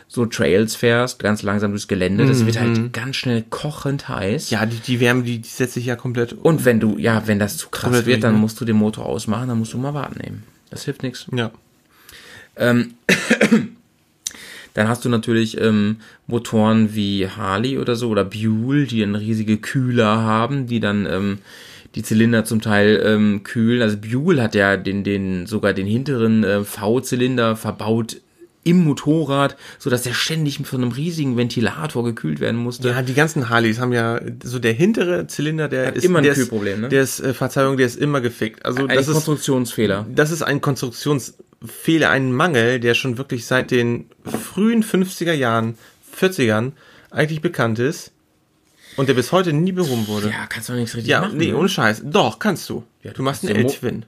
so Trails fährst, ganz langsam durchs Gelände, das wird halt mhm. ganz schnell kochend heiß. Ja, die, die Wärme, die, die setzt sich ja komplett. Und wenn du, ja, wenn das zu krass wird, dann ne? musst du den Motor ausmachen, dann musst du mal warten nehmen. Das hilft nichts. Ja. Ähm, *coughs* dann hast du natürlich ähm, Motoren wie Harley oder so oder Buell, die einen riesige Kühler haben, die dann ähm, die Zylinder zum Teil ähm, kühlen. Also Buell hat ja den, den sogar den hinteren äh, V-Zylinder verbaut im Motorrad, so dass der ständig von einem riesigen Ventilator gekühlt werden musste. Ja, die ganzen Harleys haben ja so der hintere Zylinder, der Hat ist immer ein der Kühlproblem, ne? Der ist äh, Verzeihung, der ist immer gefickt. Also ein das Konstruktionsfehler. Ist, das ist ein Konstruktionsfehler, ein Mangel, der schon wirklich seit den frühen 50er Jahren, 40ern eigentlich bekannt ist. Und der bis heute nie behoben wurde. Ja, kannst du doch nichts richtig ja, machen. Nee, ne? ohne Scheiß. Doch, kannst du. Ja, du, du machst einen L-Twin.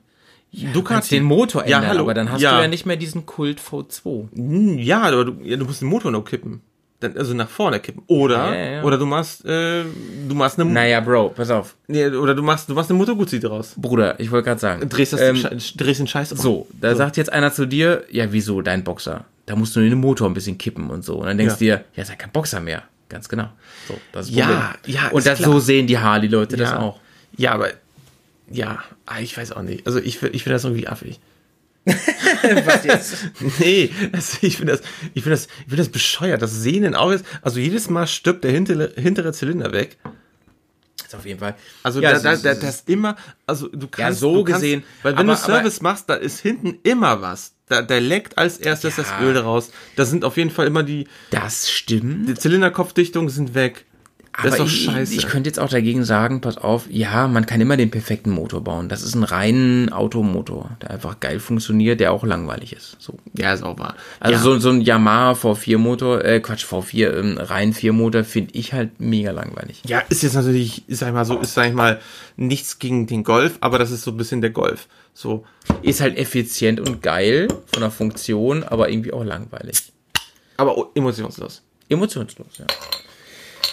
Ja, du kannst den Motor ändern, ja, hallo. aber dann hast ja. du ja nicht mehr diesen Kult V2. Hm, ja, aber du, ja, du musst den Motor noch kippen. Dann, also nach vorne kippen. Oder, oder du machst, äh, du machst eine. Naja, Bro, pass auf. Nee, oder du machst, du machst eine Motor Guzzi draus. Bruder, ich wollte gerade sagen. Drehst das, ähm, drehst den Scheiß um. So, da so. sagt jetzt einer zu dir, ja, wieso, dein Boxer? Da musst du den Motor ein bisschen kippen und so. Und dann denkst du dir, ja, ist ja kein Boxer mehr. Ganz genau. So, das ist ja, ja, Und das, so sehen die Harley-Leute das auch. Ja, aber ja, ah, ich weiß auch nicht. Also ich, ich finde das irgendwie affig. *laughs* Was jetzt? *laughs* nee, also ich finde das, ich finde das, ich finde das bescheuert. Das Sehnen auch ist, also jedes Mal stirbt der hintere, hintere Zylinder weg. Das auf jeden Fall. Also ja, da, da, da, das immer, also du kannst, ja, so du gesehen. weil wenn aber, du Service aber, machst, da ist hinten immer was. Da, da leckt als erstes ja. das Öl raus. Da sind auf jeden Fall immer die. Das stimmt. Die Zylinderkopfdichtungen sind weg. Das aber ist doch scheiße. Ich, ich könnte jetzt auch dagegen sagen, pass auf, ja, man kann immer den perfekten Motor bauen. Das ist ein reinen Automotor, der einfach geil funktioniert, der auch langweilig ist. So. Ja, ist auch wahr. Also ja. so, so ein Yamaha V4 Motor, äh, Quatsch, V4, ähm, rein 4 Motor finde ich halt mega langweilig. Ja, ist jetzt natürlich, sag ich mal so, ist sag ich mal nichts gegen den Golf, aber das ist so ein bisschen der Golf. So. Ist halt effizient und geil von der Funktion, aber irgendwie auch langweilig. Aber emotionslos. Emotionslos, ja.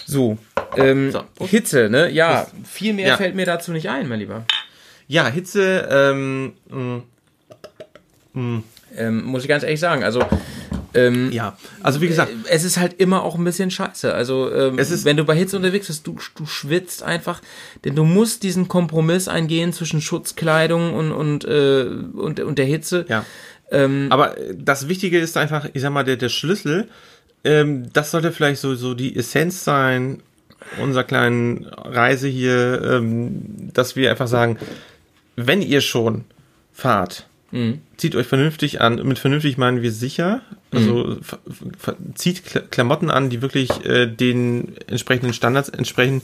So, ähm, so. Hitze, ne? Ja, viel mehr ja. fällt mir dazu nicht ein, mein Lieber. Ja, Hitze, ähm, mh, mh. Ähm, muss ich ganz ehrlich sagen. Also, ähm, ja, also wie gesagt, es ist halt immer auch ein bisschen scheiße. Also, ähm, ist, wenn du bei Hitze unterwegs bist, du, du schwitzt einfach, denn du musst diesen Kompromiss eingehen zwischen Schutzkleidung und, und, äh, und, und der Hitze. Ja. Ähm, Aber das Wichtige ist einfach, ich sag mal, der, der Schlüssel ähm, das sollte vielleicht so, so die Essenz sein unserer kleinen Reise hier, ähm, dass wir einfach sagen, wenn ihr schon fahrt Mhm. Zieht euch vernünftig an. Mit vernünftig meinen wir sicher. Also mhm. zieht Klamotten an, die wirklich äh, den entsprechenden Standards entsprechen.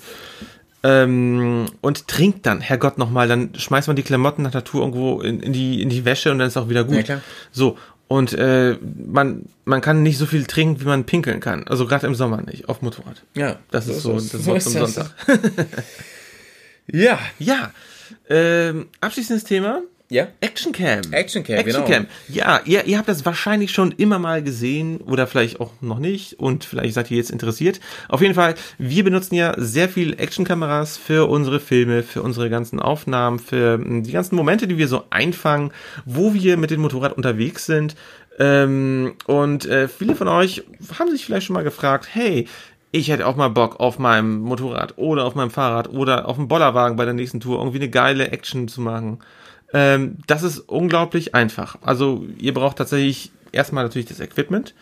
Ähm, und trinkt dann, Herrgott, nochmal, dann schmeißt man die Klamotten nach der Tour irgendwo in, in, die, in die Wäsche und dann ist auch wieder gut. Ja. So. Und äh, man, man kann nicht so viel trinken, wie man pinkeln kann. Also gerade im Sommer nicht, auf Motorrad. Ja. Das so ist so, das, das Wort zum *laughs* Sonntag. *laughs* ja, ja. Ähm, abschließendes Thema. Ja. Actioncam. Actioncam, Action genau. Ja, ihr, ihr habt das wahrscheinlich schon immer mal gesehen oder vielleicht auch noch nicht und vielleicht seid ihr jetzt interessiert. Auf jeden Fall, wir benutzen ja sehr viel Actionkameras für unsere Filme, für unsere ganzen Aufnahmen, für hm, die ganzen Momente, die wir so einfangen, wo wir mit dem Motorrad unterwegs sind. Ähm, und äh, viele von euch haben sich vielleicht schon mal gefragt, hey, ich hätte auch mal Bock auf meinem Motorrad oder auf meinem Fahrrad oder auf dem Bollerwagen bei der nächsten Tour irgendwie eine geile Action zu machen. Ähm, das ist unglaublich einfach. Also ihr braucht tatsächlich erstmal natürlich das Equipment.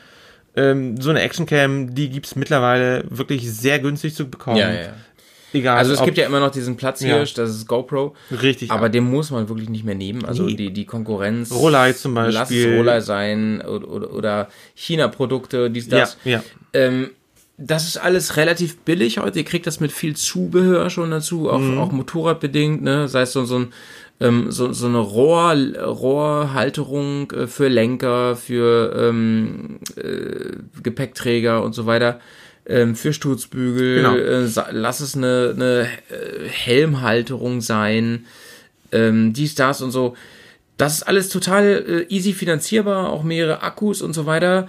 Ähm, so eine Actioncam, die gibt's mittlerweile wirklich sehr günstig zu bekommen. Ja, ja. Egal. Also es gibt ja immer noch diesen Platzhirsch, ja. das ist GoPro. Richtig. Aber ja. den muss man wirklich nicht mehr nehmen. Also nee. die, die Konkurrenz. Rolei zum Beispiel. Lass es Rolei sein oder, oder, oder China-Produkte, dies, das. Ja, ja. Ähm, das ist alles relativ billig heute. Ihr kriegt das mit viel Zubehör schon dazu, auch, mhm. auch motorradbedingt, ne? Sei es so, so ein ähm, so, so eine Rohr, Rohrhalterung äh, für Lenker, für ähm, äh, Gepäckträger und so weiter, ähm, für Sturzbügel, genau. äh, lass es eine, eine äh, Helmhalterung sein, ähm, dies, das und so. Das ist alles total äh, easy finanzierbar, auch mehrere Akkus und so weiter.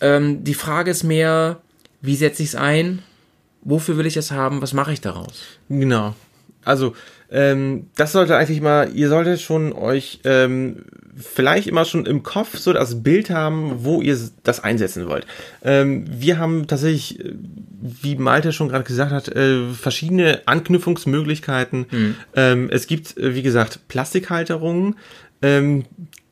Ähm, die Frage ist mehr, wie setze ich es ein? Wofür will ich es haben? Was mache ich daraus? Genau. Also ähm, das sollte eigentlich mal, ihr solltet schon euch ähm, vielleicht immer schon im Kopf so das Bild haben, wo ihr das einsetzen wollt. Ähm, wir haben tatsächlich, äh, wie Malte schon gerade gesagt hat, äh, verschiedene Anknüpfungsmöglichkeiten. Mhm. Ähm, es gibt, äh, wie gesagt, Plastikhalterungen. Ähm,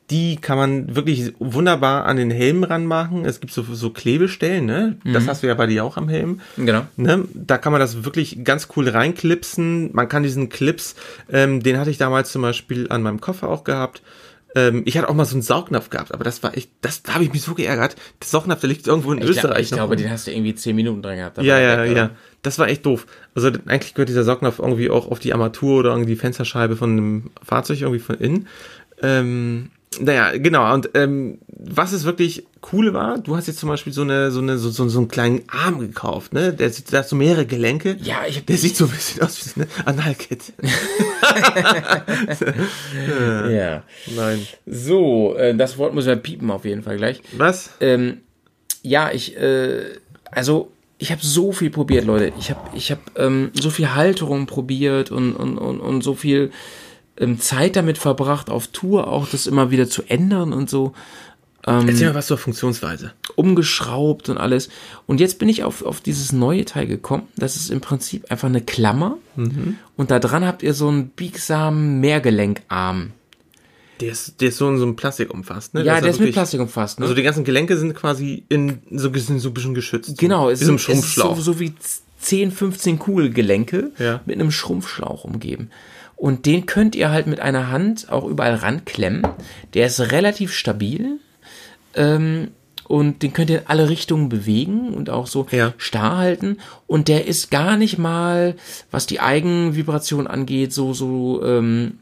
die kann man wirklich wunderbar an den Helm ranmachen. Es gibt so, so Klebestellen, ne? Das mhm. hast du ja bei dir auch am Helm. Genau. Ne? Da kann man das wirklich ganz cool reinklipsen. Man kann diesen Clips, ähm, den hatte ich damals zum Beispiel an meinem Koffer auch gehabt. Ähm, ich hatte auch mal so einen Saugnapf gehabt, aber das war echt, das, da habe ich mich so geärgert. Der Saugnapf, der liegt irgendwo in ich Österreich. ich glaube, den hast du irgendwie zehn Minuten dran gehabt. Ja, ja, weg, ja. Das war echt doof. Also eigentlich gehört dieser Saugnapf irgendwie auch auf die Armatur oder irgendwie die Fensterscheibe von einem Fahrzeug irgendwie von innen. Ähm, naja, genau. Und ähm, was es wirklich cool war, du hast jetzt zum Beispiel so eine so eine so, so, so einen kleinen Arm gekauft, ne? Der sieht, da hast so mehrere Gelenke. Ja, ich hab, der sieht so ein bisschen aus wie eine Analkette. *laughs* ja. Nein. So, äh, das Wort muss ja piepen auf jeden Fall gleich. Was? Ähm, ja, ich äh, also ich habe so viel probiert, Leute. Ich habe ich habe ähm, so viel Halterung probiert und und und, und so viel Zeit damit verbracht, auf Tour auch das immer wieder zu ändern und so. Ähm, Erzähl mal was zur Funktionsweise. Umgeschraubt und alles. Und jetzt bin ich auf, auf dieses neue Teil gekommen. Das ist im Prinzip einfach eine Klammer. Mhm. Und da dran habt ihr so einen biegsamen Mehrgelenkarm. Der ist, der ist so in so einem Plastik umfasst, ne? Ja, der ist, ist mit Plastik umfasst, ne? Also die ganzen Gelenke sind quasi in so, sind so ein bisschen geschützt. Genau, es ist, es ist so, so wie 10, 15 Kugelgelenke ja. mit einem Schrumpfschlauch umgeben. Und den könnt ihr halt mit einer Hand auch überall ranklemmen. Der ist relativ stabil. Ähm, und den könnt ihr in alle Richtungen bewegen und auch so ja. starr halten. Und der ist gar nicht mal, was die Eigenvibration angeht, so, so, ähm,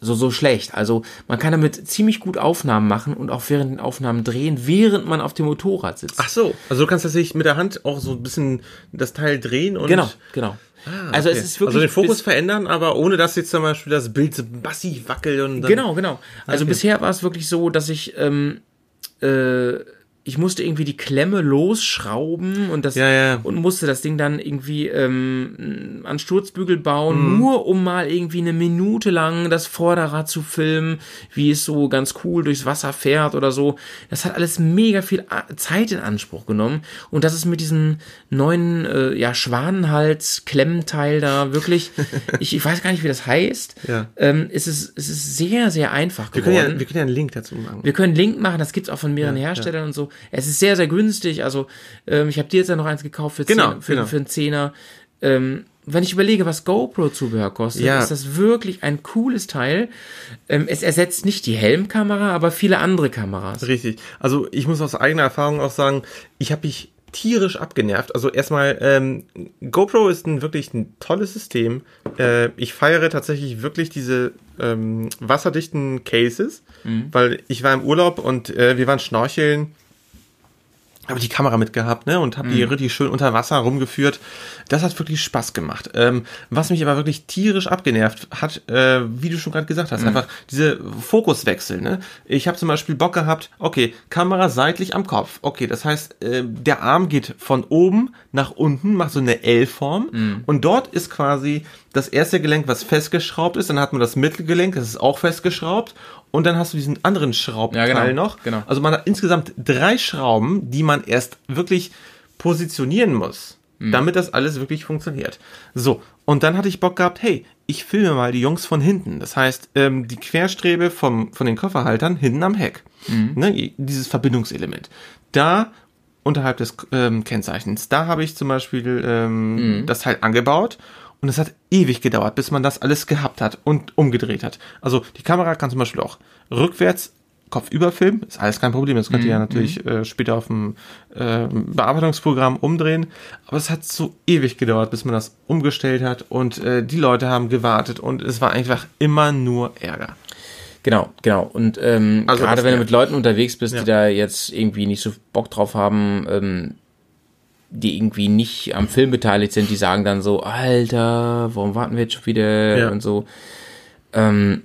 so, so schlecht. Also man kann damit ziemlich gut Aufnahmen machen und auch während den Aufnahmen drehen, während man auf dem Motorrad sitzt. Ach so, also du kannst tatsächlich mit der Hand auch so ein bisschen das Teil drehen und. Genau, genau. Ah, also okay. es ist wirklich. Also den Fokus verändern, aber ohne dass jetzt zum Beispiel das Bild so massiv wackelt und dann Genau, genau. Also okay. bisher war es wirklich so, dass ich ähm, äh, ich musste irgendwie die Klemme losschrauben und das ja, ja. und musste das Ding dann irgendwie ähm, an Sturzbügel bauen, mhm. nur um mal irgendwie eine Minute lang das Vorderrad zu filmen, wie es so ganz cool durchs Wasser fährt oder so. Das hat alles mega viel Zeit in Anspruch genommen und das ist mit diesem neuen äh, ja Schwanenhals Klemmteil da wirklich, *laughs* ich, ich weiß gar nicht, wie das heißt. Ja. Ähm, es ist es ist sehr sehr einfach geworden. Wir können ja, wir können ja einen Link dazu machen. Wir können einen Link machen, das gibt's auch von mehreren Herstellern und so. Es ist sehr, sehr günstig. Also, ähm, ich habe dir jetzt ja noch eins gekauft für, genau, 10, für, genau. für einen Zehner. Ähm, wenn ich überlege, was GoPro-Zubehör kostet, ja. ist das wirklich ein cooles Teil. Ähm, es ersetzt nicht die Helmkamera, aber viele andere Kameras. Richtig. Also ich muss aus eigener Erfahrung auch sagen, ich habe mich tierisch abgenervt. Also erstmal, ähm, GoPro ist ein wirklich ein tolles System. Äh, ich feiere tatsächlich wirklich diese ähm, wasserdichten Cases, mhm. weil ich war im Urlaub und äh, wir waren schnorcheln habe die Kamera mitgehabt, ne, und habe die mhm. richtig schön unter Wasser rumgeführt. Das hat wirklich Spaß gemacht. Ähm, was mich aber wirklich tierisch abgenervt hat, äh, wie du schon gerade gesagt hast, mhm. einfach diese Fokuswechsel. Ne? Ich habe zum Beispiel Bock gehabt, okay, Kamera seitlich am Kopf. Okay, das heißt, äh, der Arm geht von oben nach unten, macht so eine L-Form mhm. und dort ist quasi das erste Gelenk, was festgeschraubt ist, dann hat man das Mittelgelenk, das ist auch festgeschraubt und dann hast du diesen anderen Schraubteil ja, genau, noch. Genau. Also man hat insgesamt drei Schrauben, die man erst wirklich positionieren muss, mhm. damit das alles wirklich funktioniert. So, und dann hatte ich Bock gehabt, hey, ich filme mal die Jungs von hinten. Das heißt, ähm, die Querstrebe vom, von den Kofferhaltern hinten am Heck. Mhm. Ne, dieses Verbindungselement. Da unterhalb des ähm, Kennzeichens, da habe ich zum Beispiel ähm, mhm. das Teil angebaut und es hat ewig gedauert, bis man das alles gehabt hat und umgedreht hat. Also die Kamera kann zum Beispiel auch rückwärts Kopfüber filmen, ist alles kein Problem. Das könnt ihr ja mhm, natürlich mhm. äh, später auf dem äh, Bearbeitungsprogramm umdrehen. Aber es hat so ewig gedauert, bis man das umgestellt hat und äh, die Leute haben gewartet und es war einfach immer nur Ärger. Genau, genau. Und ähm, also gerade wenn du mit Leuten unterwegs bist, ja. die da jetzt irgendwie nicht so Bock drauf haben, ähm, die irgendwie nicht am Film beteiligt sind, die sagen dann so, Alter, warum warten wir jetzt schon wieder ja. und so. Ähm,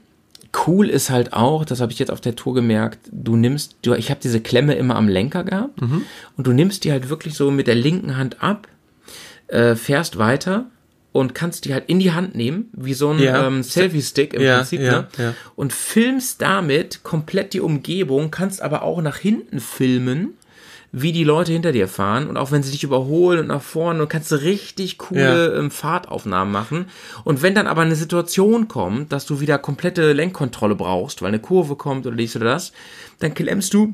cool ist halt auch, das habe ich jetzt auf der Tour gemerkt, du nimmst, du, ich habe diese Klemme immer am Lenker gehabt mhm. und du nimmst die halt wirklich so mit der linken Hand ab, äh, fährst weiter und kannst die halt in die Hand nehmen, wie so ein ja. ähm, Selfie-Stick im ja, Prinzip, ne? Und filmst damit komplett die Umgebung, kannst aber auch nach hinten filmen wie die Leute hinter dir fahren und auch wenn sie dich überholen und nach vorne, und kannst du richtig coole ja. ähm, Fahrtaufnahmen machen. Und wenn dann aber eine Situation kommt, dass du wieder komplette Lenkkontrolle brauchst, weil eine Kurve kommt oder dies oder das, dann klemmst du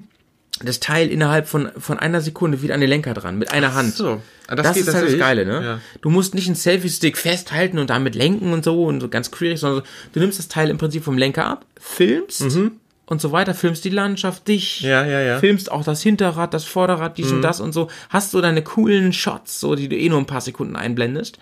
das Teil innerhalb von, von einer Sekunde wieder an den Lenker dran, mit einer Hand. Ach so. Ah, das, das ist halt das Geile, ne? Ja. Du musst nicht einen Selfie-Stick festhalten und damit lenken und so und so ganz querig, sondern du nimmst das Teil im Prinzip vom Lenker ab, filmst, mhm und so weiter, filmst die Landschaft, dich, ja, ja, ja. filmst auch das Hinterrad, das Vorderrad, dies mhm. und das und so, hast so deine coolen Shots, so die du eh nur ein paar Sekunden einblendest,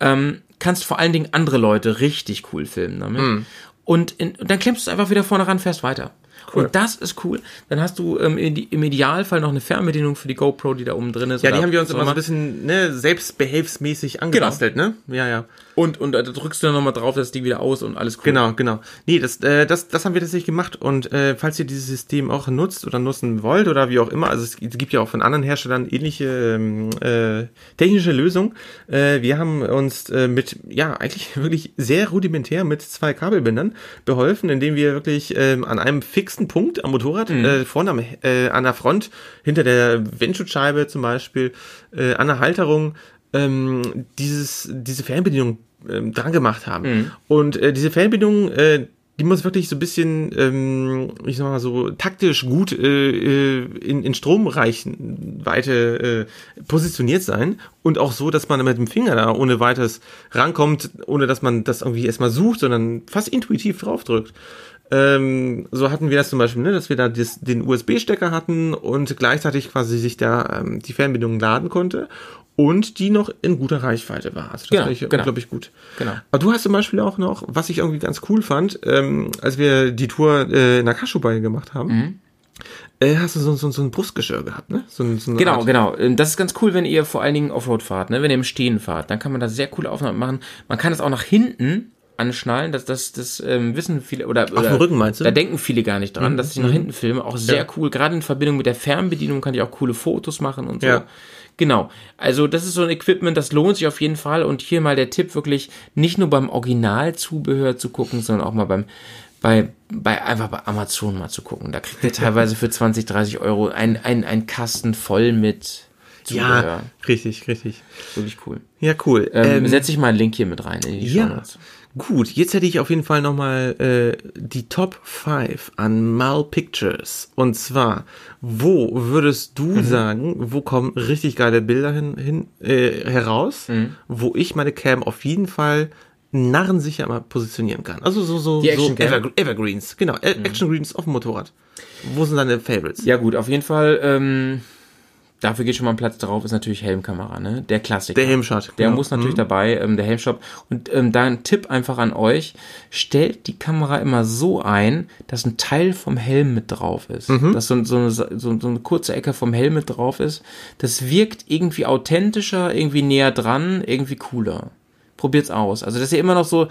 ähm, kannst vor allen Dingen andere Leute richtig cool filmen damit. Mhm. Und, in, und dann klemmst du es einfach wieder vorne ran, fährst weiter. Cool. Und das ist cool. Dann hast du ähm, im Idealfall noch eine Fernbedienung für die GoPro, die da oben drin ist. Ja, die haben wir uns immer so ein bisschen ne, selbstbehelfsmäßig angebastelt, genau. ne? Ja, ja. Und, und da drückst du dann nochmal drauf, das Ding wieder aus und alles cool. Genau, genau. Nee, das, äh, das, das haben wir tatsächlich gemacht. Und äh, falls ihr dieses System auch nutzt oder nutzen wollt oder wie auch immer, also es gibt ja auch von anderen Herstellern ähnliche ähm, äh, technische Lösungen. Äh, wir haben uns äh, mit, ja, eigentlich *laughs* wirklich sehr rudimentär mit zwei Kabelbindern beholfen, indem wir wirklich äh, an einem fixen Punkt am Motorrad, mhm. äh, vorne am, äh, an der Front, hinter der Windschutzscheibe zum Beispiel, äh, an der Halterung, ähm, dieses, diese Fernbedienung ähm, dran gemacht haben. Mhm. Und äh, diese Fernbedienung, äh, die muss wirklich so ein bisschen, ähm, ich sag mal so, taktisch gut äh, äh in, in Stromreichweite äh, positioniert sein und auch so, dass man mit dem Finger da ohne weiteres rankommt, ohne dass man das irgendwie erstmal sucht, sondern fast intuitiv draufdrückt. Ähm, so hatten wir das zum Beispiel, ne, dass wir da das, den USB-Stecker hatten und gleichzeitig quasi sich da ähm, die Fernbedienung laden konnte und die noch in guter Reichweite war. Also das genau, ich genau. unglaublich gut. Genau. Aber du hast zum Beispiel auch noch, was ich irgendwie ganz cool fand, ähm, als wir die Tour äh, nach Kaschubai gemacht haben, mhm. äh, hast du so, so, so ein Brustgeschirr gehabt, ne? So, so genau, Art. genau. Ähm, das ist ganz cool, wenn ihr vor allen Dingen Offroad fahrt, ne? Wenn ihr im Stehen fahrt, dann kann man da sehr coole Aufnahmen machen. Man kann es auch nach hinten anschnallen, das, das, das ähm, wissen viele oder, oder Auf dem Rücken meinst du? Da denken viele gar nicht dran, mhm. dass ich nach mhm. hinten filme. Auch sehr ja. cool. Gerade in Verbindung mit der Fernbedienung kann ich auch coole Fotos machen und so. Ja. Genau. Also das ist so ein Equipment, das lohnt sich auf jeden Fall. Und hier mal der Tipp wirklich nicht nur beim Originalzubehör zu gucken, sondern auch mal beim bei, bei einfach bei Amazon mal zu gucken. Da kriegt ihr *laughs* teilweise für 20, 30 Euro ein, ein, Kasten voll mit Zubehör. Ja, richtig, richtig. Wirklich cool. Ja, cool. Ähm, ähm, Setze ich mal einen Link hier mit rein in die ja, Gut, jetzt hätte ich auf jeden Fall nochmal äh, die Top 5 an Mal Pictures. Und zwar, wo würdest du mhm. sagen, wo kommen richtig geile Bilder hin, hin äh, heraus, mhm. wo ich meine Cam auf jeden Fall narrensicher mal positionieren kann. Also so, so, die so Ever Evergreens, genau, mhm. Action Greens auf dem Motorrad. Wo sind deine Favorites? Ja gut, auf jeden Fall ähm, dafür geht schon mal ein Platz drauf, ist natürlich Helmkamera, ne? Der Klassiker. Der Helmshot. Der genau. muss natürlich mhm. dabei, ähm, der Helmshot. Und ähm, da ein Tipp einfach an euch, stellt die Kamera immer so ein, dass ein Teil vom Helm mit drauf ist. Mhm. Dass so, so, eine, so, so eine kurze Ecke vom Helm mit drauf ist. Das wirkt irgendwie authentischer, irgendwie näher dran, irgendwie cooler. Probiert's aus. Also, dass ihr immer noch so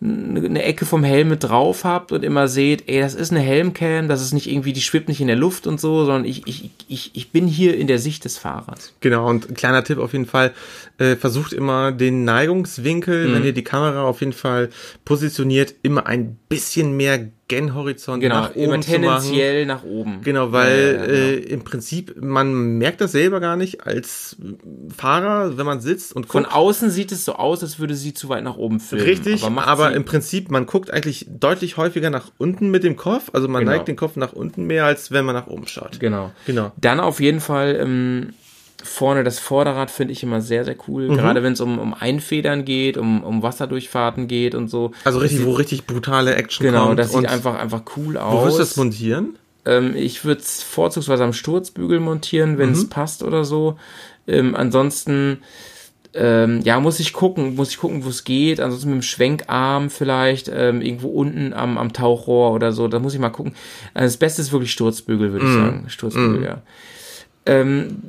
eine Ecke vom Helm mit drauf habt und immer seht, ey, das ist eine Helmcam, das ist nicht irgendwie, die schwebt nicht in der Luft und so, sondern ich, ich, ich, ich bin hier in der Sicht des Fahrers. Genau, und kleiner Tipp auf jeden Fall, äh, versucht immer den Neigungswinkel, mhm. wenn ihr die Kamera auf jeden Fall positioniert, immer ein bisschen mehr Gen-Horizont genau, nach oben tendenziell nach oben. Genau, weil ja, ja, genau. Äh, im Prinzip, man merkt das selber gar nicht als Fahrer, wenn man sitzt und guckt. Von außen sieht es so aus, als würde sie zu weit nach oben filmen. Richtig, aber, aber im Prinzip, man guckt eigentlich deutlich häufiger nach unten mit dem Kopf. Also man genau. neigt den Kopf nach unten mehr, als wenn man nach oben schaut. Genau. genau. Dann auf jeden Fall ähm, vorne das Vorderrad finde ich immer sehr, sehr cool. Mhm. Gerade wenn es um, um Einfedern geht, um, um Wasserdurchfahrten geht und so. Also richtig, wo richtig brutale Action genau, kommt. Genau, das sieht einfach, einfach cool aus. Wo wirst du das montieren? Ähm, ich würde es vorzugsweise am Sturzbügel montieren, wenn es mhm. passt oder so. Ähm, ansonsten ähm, ja, muss ich gucken, muss ich gucken, wo es geht. Ansonsten mit dem Schwenkarm vielleicht, ähm, irgendwo unten am, am Tauchrohr oder so. Da muss ich mal gucken. Also das Beste ist wirklich Sturzbügel, würde mm. ich mhm. sagen. Sturzbügel, mm. ja. Ähm,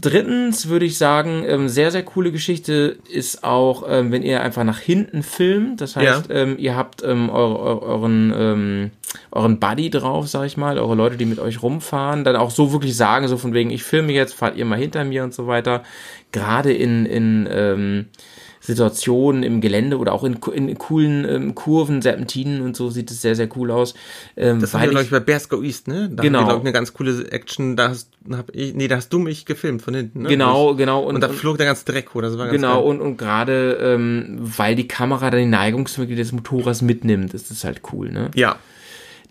drittens würde ich sagen, ähm, sehr, sehr coole Geschichte ist auch, ähm, wenn ihr einfach nach hinten filmt. Das heißt, ja. ähm, ihr habt ähm, eure, eure, euren, ähm, euren Buddy drauf, sag ich mal, eure Leute, die mit euch rumfahren, dann auch so wirklich sagen, so von wegen, ich filme jetzt, fahrt ihr mal hinter mir und so weiter. Gerade in, in ähm, Situationen im Gelände oder auch in, in coolen ähm, Kurven, Serpentinen und so sieht es sehr, sehr cool aus. Ähm, das war, glaube ich, bei Bearsco East, ne? Da genau. Haben wir, eine ganz coole Action, da hast, hab ich, nee, da hast du mich gefilmt von hinten, ne? Genau, genau. Und, und da flog der ganze Dreck hoch, das war ganz Genau, geil. und, und gerade, ähm, weil die Kamera dann die Neigungswinkel des Motorrads mitnimmt, ist das halt cool, ne? Ja,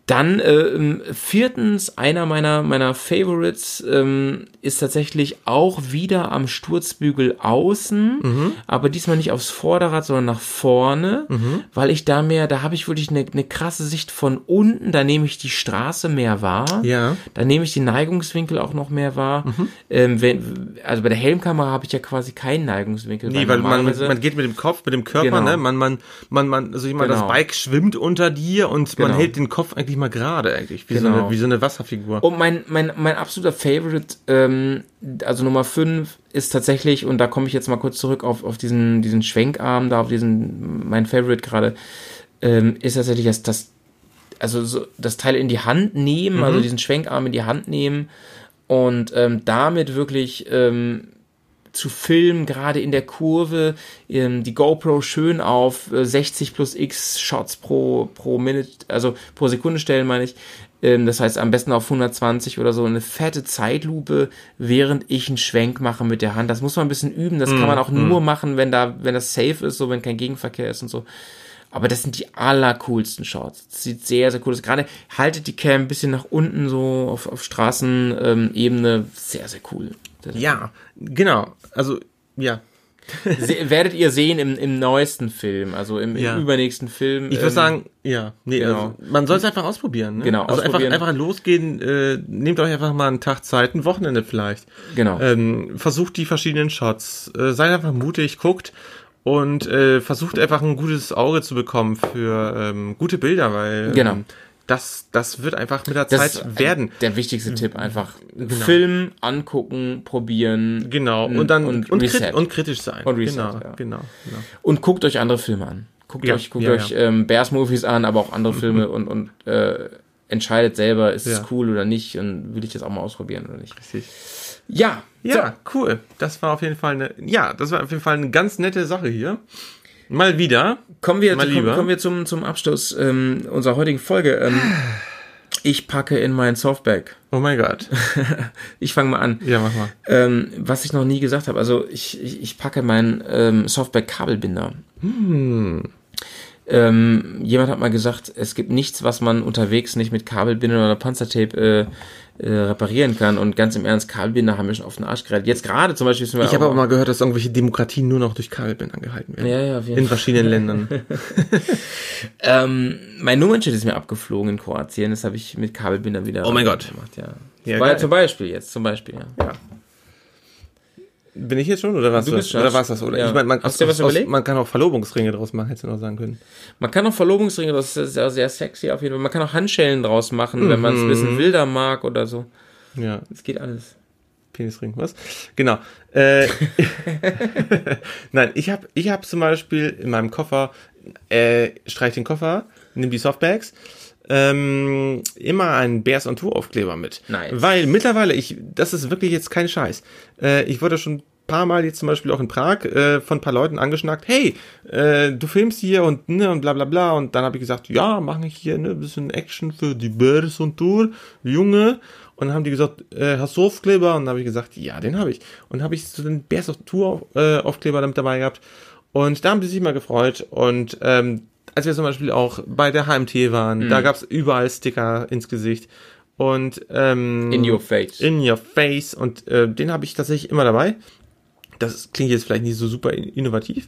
dann äh, viertens, einer meiner, meiner Favorites ähm, ist tatsächlich auch wieder am Sturzbügel außen, mhm. aber diesmal nicht aufs Vorderrad, sondern nach vorne, mhm. weil ich da mehr, da habe ich wirklich eine, eine krasse Sicht von unten, da nehme ich die Straße mehr wahr, ja. da nehme ich die Neigungswinkel auch noch mehr wahr. Mhm. Ähm, wenn, also bei der Helmkamera habe ich ja quasi keinen Neigungswinkel. Nee, weil, weil man, man geht mit dem Kopf, mit dem Körper, genau. ne? Man, man, man, man, also ich meine, genau. das Bike schwimmt unter dir und genau. man hält den Kopf eigentlich mal gerade eigentlich, wie, genau. so eine, wie so eine Wasserfigur. Und mein, mein, mein absoluter Favorite, ähm, also Nummer 5 ist tatsächlich, und da komme ich jetzt mal kurz zurück auf, auf diesen, diesen Schwenkarm, da auf diesen, mein Favorite gerade, ähm, ist tatsächlich das, das, also so, das Teil in die Hand nehmen, mhm. also diesen Schwenkarm in die Hand nehmen und ähm, damit wirklich ähm, zu filmen, gerade in der Kurve, ähm, die GoPro schön auf äh, 60 plus X Shots pro, pro Minute, also pro Sekunde stellen, meine ich. Ähm, das heißt, am besten auf 120 oder so eine fette Zeitlupe, während ich einen Schwenk mache mit der Hand. Das muss man ein bisschen üben. Das mm, kann man auch mm. nur machen, wenn da, wenn das safe ist, so wenn kein Gegenverkehr ist und so. Aber das sind die allercoolsten Shots. Das sieht sehr, sehr cool aus. Gerade haltet die Cam ein bisschen nach unten, so auf, auf Straßenebene. Sehr, sehr cool. Sehr, sehr ja, cool. genau. Also, ja. *laughs* Se werdet ihr sehen im, im neuesten Film, also im, ja. im übernächsten Film. Ich würde ähm, sagen, ja, nee, genau. Also, man soll es einfach ausprobieren. Ne? Genau, also einfach, einfach losgehen, äh, nehmt euch einfach mal einen Tag Zeit, ein Wochenende vielleicht. Genau. Ähm, versucht die verschiedenen Shots, äh, seid einfach mutig, guckt und äh, versucht einfach ein gutes Auge zu bekommen für ähm, gute Bilder, weil genau. Ähm, das, das wird einfach mit der das Zeit werden. Der wichtigste Tipp einfach genau. Film angucken, probieren. Genau. Und dann und, und, Reset. und kritisch sein. Und Reset, genau, ja. genau, genau. Und guckt euch andere Filme an. Guckt ja, euch, guckt ja, euch Ähm, Bears Movies an, aber auch andere Filme *laughs* und, und äh, entscheidet selber, ist es cool oder nicht und will ich das auch mal ausprobieren oder nicht. Richtig. Ja. Ja, so. cool. Das war auf jeden Fall eine, ja, das war auf jeden Fall eine ganz nette Sache hier. Mal wieder. Kommen wir, Mal kommen, kommen wir zum, zum Abschluss ähm, unserer heutigen Folge. Ähm, *sighs* Ich packe in mein Softbag. Oh mein Gott. *laughs* ich fange mal an. Ja, mach mal. Ähm, was ich noch nie gesagt habe, also ich, ich, ich packe meinen ähm, Softbag-Kabelbinder. Hm. Ähm, jemand hat mal gesagt, es gibt nichts, was man unterwegs nicht mit Kabelbinder oder Panzertape äh, äh, reparieren kann. Und ganz im Ernst, Kabelbinder haben wir schon auf den Arsch gerettet. Jetzt gerade zum Beispiel. Ich habe aber mal gehört, dass irgendwelche Demokratien nur noch durch Kabelbinder gehalten werden. Ja, ja, auf jeden In verschiedenen Ländern. *laughs* *laughs* ähm, mein Nummernschild ist mir abgeflogen in Kroatien. Das habe ich mit Kabelbinder wieder oh mein Gott. gemacht. Ja. ja zum Beispiel jetzt, zum Beispiel. Ja. ja. Bin ich jetzt schon oder was? Du bist oder was das? Oder ja. ich meine, man, Hast du dir was aus, überlegt? man kann auch Verlobungsringe draus machen, hättest du noch sagen können. Man kann auch Verlobungsringe, das ist sehr, sehr sexy auf jeden Fall. Man kann auch Handschellen draus machen, mhm. wenn man es ein bisschen wilder mag oder so. Ja. Es geht alles. Penisring, was? Genau. Äh, *laughs* *laughs* Nein, ich habe ich hab zum Beispiel in meinem Koffer, äh, streich den Koffer, nimm die Softbags, ähm, immer einen Bears on Tour Aufkleber mit. Nice. Weil mittlerweile, ich, das ist wirklich jetzt kein Scheiß. Äh, ich wurde schon ein paar Mal jetzt zum Beispiel auch in Prag äh, von ein paar Leuten angeschnackt, hey, äh, du filmst hier und ne und bla bla bla. Und dann habe ich gesagt, ja, mache ich hier ne bisschen Action für die Bears on Tour, Junge. Und dann haben die gesagt, äh, hast du Aufkleber? Und dann habe ich gesagt, ja, den habe ich. Und dann habe ich so den Bears on Tour äh, Aufkleber damit dabei gehabt. Und da haben sie sich mal gefreut. Und ähm, als wir zum Beispiel auch bei der HMT waren, mhm. da gab's überall Sticker ins Gesicht. Und ähm, In your face. In your face. Und äh, den habe ich tatsächlich immer dabei. Das klingt jetzt vielleicht nicht so super innovativ,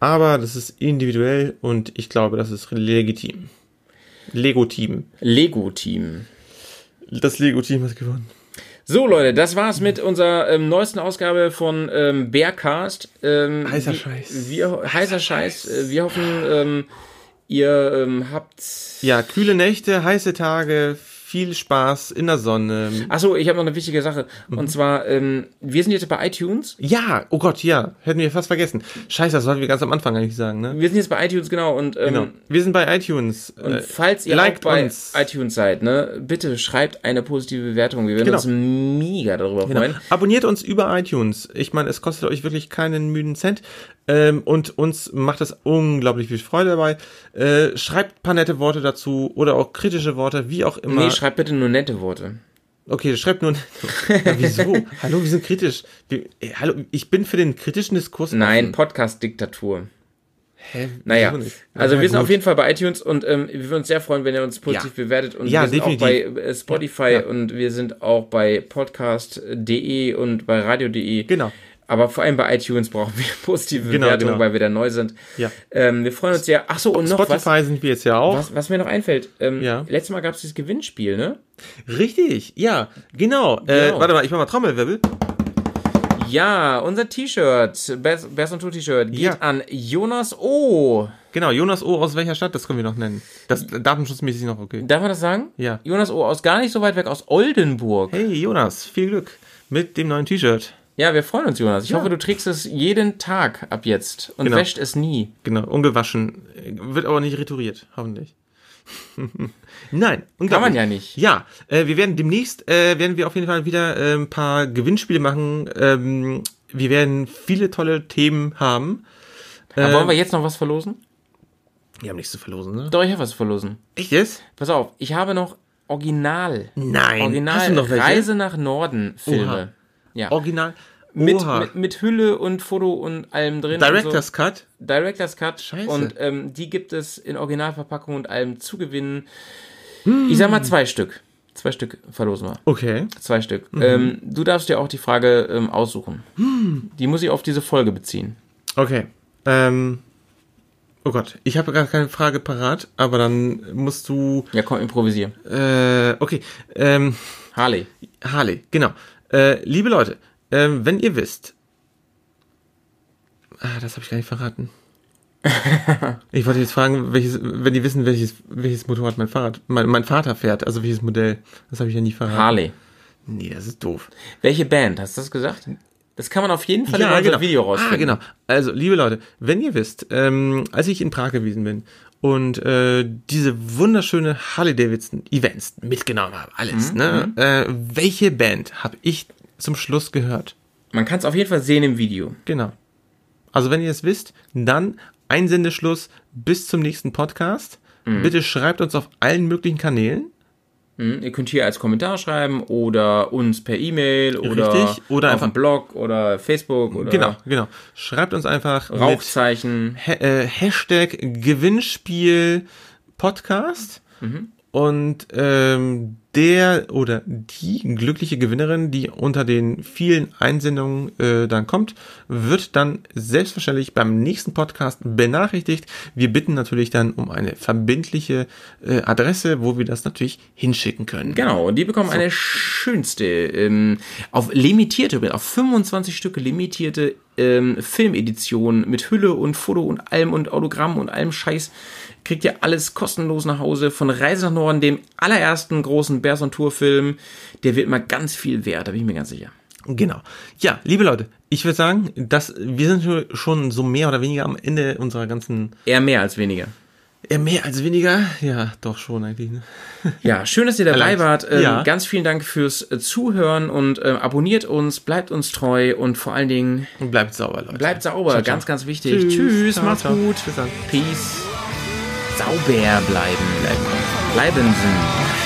aber das ist individuell und ich glaube, das ist legitim. Lego-Team. Lego-Team. Das Lego-Team hat gewonnen. So, Leute, das war's mit unserer ähm, neuesten Ausgabe von ähm, Bearcast. Ähm, heißer Scheiß. Wir, heißer Scheiß. Scheiß. Wir hoffen, ähm, ihr ähm, habt. Ja, kühle Nächte, heiße Tage, viel Spaß in der Sonne. Achso, ich habe noch eine wichtige Sache. Mhm. Und zwar, ähm, wir sind jetzt bei iTunes. Ja, oh Gott, ja. Hätten wir fast vergessen. Scheiße, das sollten wir ganz am Anfang eigentlich sagen, ne? Wir sind jetzt bei iTunes, genau. Und, ähm, genau. Wir sind bei iTunes. Und falls ihr auch bei uns. iTunes seid, ne, bitte schreibt eine positive Bewertung. Wir würden Genau. uns mega darüber Genau. freuen. Abonniert uns über iTunes. Ich meine, es kostet euch wirklich keinen müden Cent. Ähm, und uns macht es unglaublich viel Freude dabei. Äh, schreibt ein paar nette Worte dazu oder auch kritische Worte, wie auch immer. Nee, schreibt bitte nur nette Worte. Okay, schreibt nur. ja, wieso? *laughs* hallo, wir sind kritisch. Wir, äh, hallo, ich bin für den kritischen Diskurs. Nein. Podcast-Diktatur. Hä? Naja, also Ja, wir sind gut. auf jeden Fall bei iTunes und ähm, wir würden uns sehr freuen, wenn ihr uns positiv Ja. bewertet. Und Ja, wir sind definitiv. auch bei äh, Spotify Ja. und wir sind auch bei podcast.de und bei radio.de. Genau. Aber vor allem bei iTunes brauchen wir *laughs* positive Genau, Bewertungen, genau. weil wir da neu sind. Ja. Ähm, wir freuen uns sehr. Ach so, und noch was, Spotify sind wir jetzt ja auch. was, was mir noch einfällt. Ähm, Ja. Letztes Mal gab es dieses Gewinnspiel, ne? Richtig, ja, genau. Äh, Genau. warte mal, ich mach mal Trommelwirbel. Ja, unser T-Shirt, Best, Best on Tour T-Shirt, geht Ja. an Jonas O. Genau, Jonas O. aus welcher Stadt? Das können wir noch nennen. Das datenschutzmäßig noch okay. Darf man das sagen? Ja. Jonas O. aus gar nicht so weit weg, aus Oldenburg. Hey Jonas, viel Glück mit dem neuen T-Shirt. Ja, wir freuen uns, Jonas. Ich Ja. hoffe, du trägst es jeden Tag ab jetzt und Genau. wäscht es nie. Genau, ungewaschen. Wird aber nicht retouriert, hoffentlich. *laughs* Nein. Kann man ja nicht. Ja, äh, wir werden demnächst, äh, werden wir auf jeden Fall wieder äh, ein paar Gewinnspiele machen. Ähm, wir werden viele tolle Themen haben. Aber wollen wir jetzt noch was verlosen? Wir haben nichts zu verlosen, ne? Doch, ich habe was zu verlosen. Echt jetzt? Pass auf, ich habe noch Original. Nein. Original? Reise nach Norden Filme. Oha. Ja. Original. Mit, mit, mit Hülle und Foto und allem drin. Director's und Cut. so. Director's Cut. Scheiße. Und ähm, die gibt es in Originalverpackung und allem zu gewinnen. Hm. Ich sag mal zwei Stück. Zwei Stück verlosen wir. Okay. Zwei Stück. Mhm. Ähm, du darfst dir auch die Frage ähm, aussuchen. Hm. Die muss ich auf diese Folge beziehen. Okay. Ähm. Oh Gott, ich habe gar keine Frage parat, aber dann musst du. Ja, komm, improvisier. Äh, okay. Ähm, Harley. Harley, genau. Äh, liebe Leute, ähm, wenn ihr wisst. Ah, das habe ich gar nicht verraten. *laughs* ich wollte jetzt fragen, welches, wenn die wissen, welches, welches Motorrad mein Fahrrad, mein, mein Vater fährt, also welches Modell. Das habe ich ja nie verraten. Harley. Nee, das ist doof. Welche Band? Hast du das gesagt? Das kann man auf jeden Fall in unserem Video rausfinden. Ah, genau. Also, liebe Leute, wenn ihr wisst, ähm, als ich in Prag gewesen bin und äh, diese wunderschöne Harley Davidson Events mitgenommen habe, alles, Mhm, ne? Äh, welche Band habe ich zum Schluss gehört? Man kann es auf jeden Fall sehen im Video. Genau. Also, wenn ihr es wisst, dann Einsendeschluss bis zum nächsten Podcast. Mhm. Bitte schreibt uns auf allen möglichen Kanälen. Mhm. Ihr könnt hier als Kommentar schreiben oder uns per E-Mail oder, Richtig. oder auf einfach dem Blog oder Facebook oder Genau, genau. Schreibt uns einfach Rauchzeichen. ha äh, Hashtag Gewinnspiel Podcast und ähm, der oder die glückliche Gewinnerin, die unter den vielen Einsendungen äh, dann kommt, wird dann selbstverständlich beim nächsten Podcast benachrichtigt. Wir bitten natürlich dann um eine verbindliche äh, Adresse, wo wir das natürlich hinschicken können. Genau, und die bekommen eine schönste, ähm, auf limitierte, auf 25 Stücke limitierte ähm, Filmedition mit Hülle und Foto und allem und Autogramm und allem Scheiß. Kriegt ihr alles kostenlos nach Hause von Reise nach Norden, dem allerersten großen Bears on Tour Film. Der wird mal ganz viel wert, da bin ich mir ganz sicher. Genau. Ja, liebe Leute, ich würde sagen, dass wir sind schon so mehr oder weniger am Ende unserer ganzen. Eher mehr als weniger. Eher mehr als weniger? Ja, doch schon eigentlich. Ne? *laughs* Ja, schön, dass ihr dabei wart. Ähm, Ja. Ganz vielen Dank fürs äh, Zuhören und ähm, abonniert uns, bleibt uns treu und vor allen Dingen Und bleibt sauber, Leute. bleibt sauber. Ciao, ciao. Ganz, ganz wichtig. Tschüss, Ciao, macht's gut. Bis dann. Peace. Sauber bleiben. Bleiben, Sie.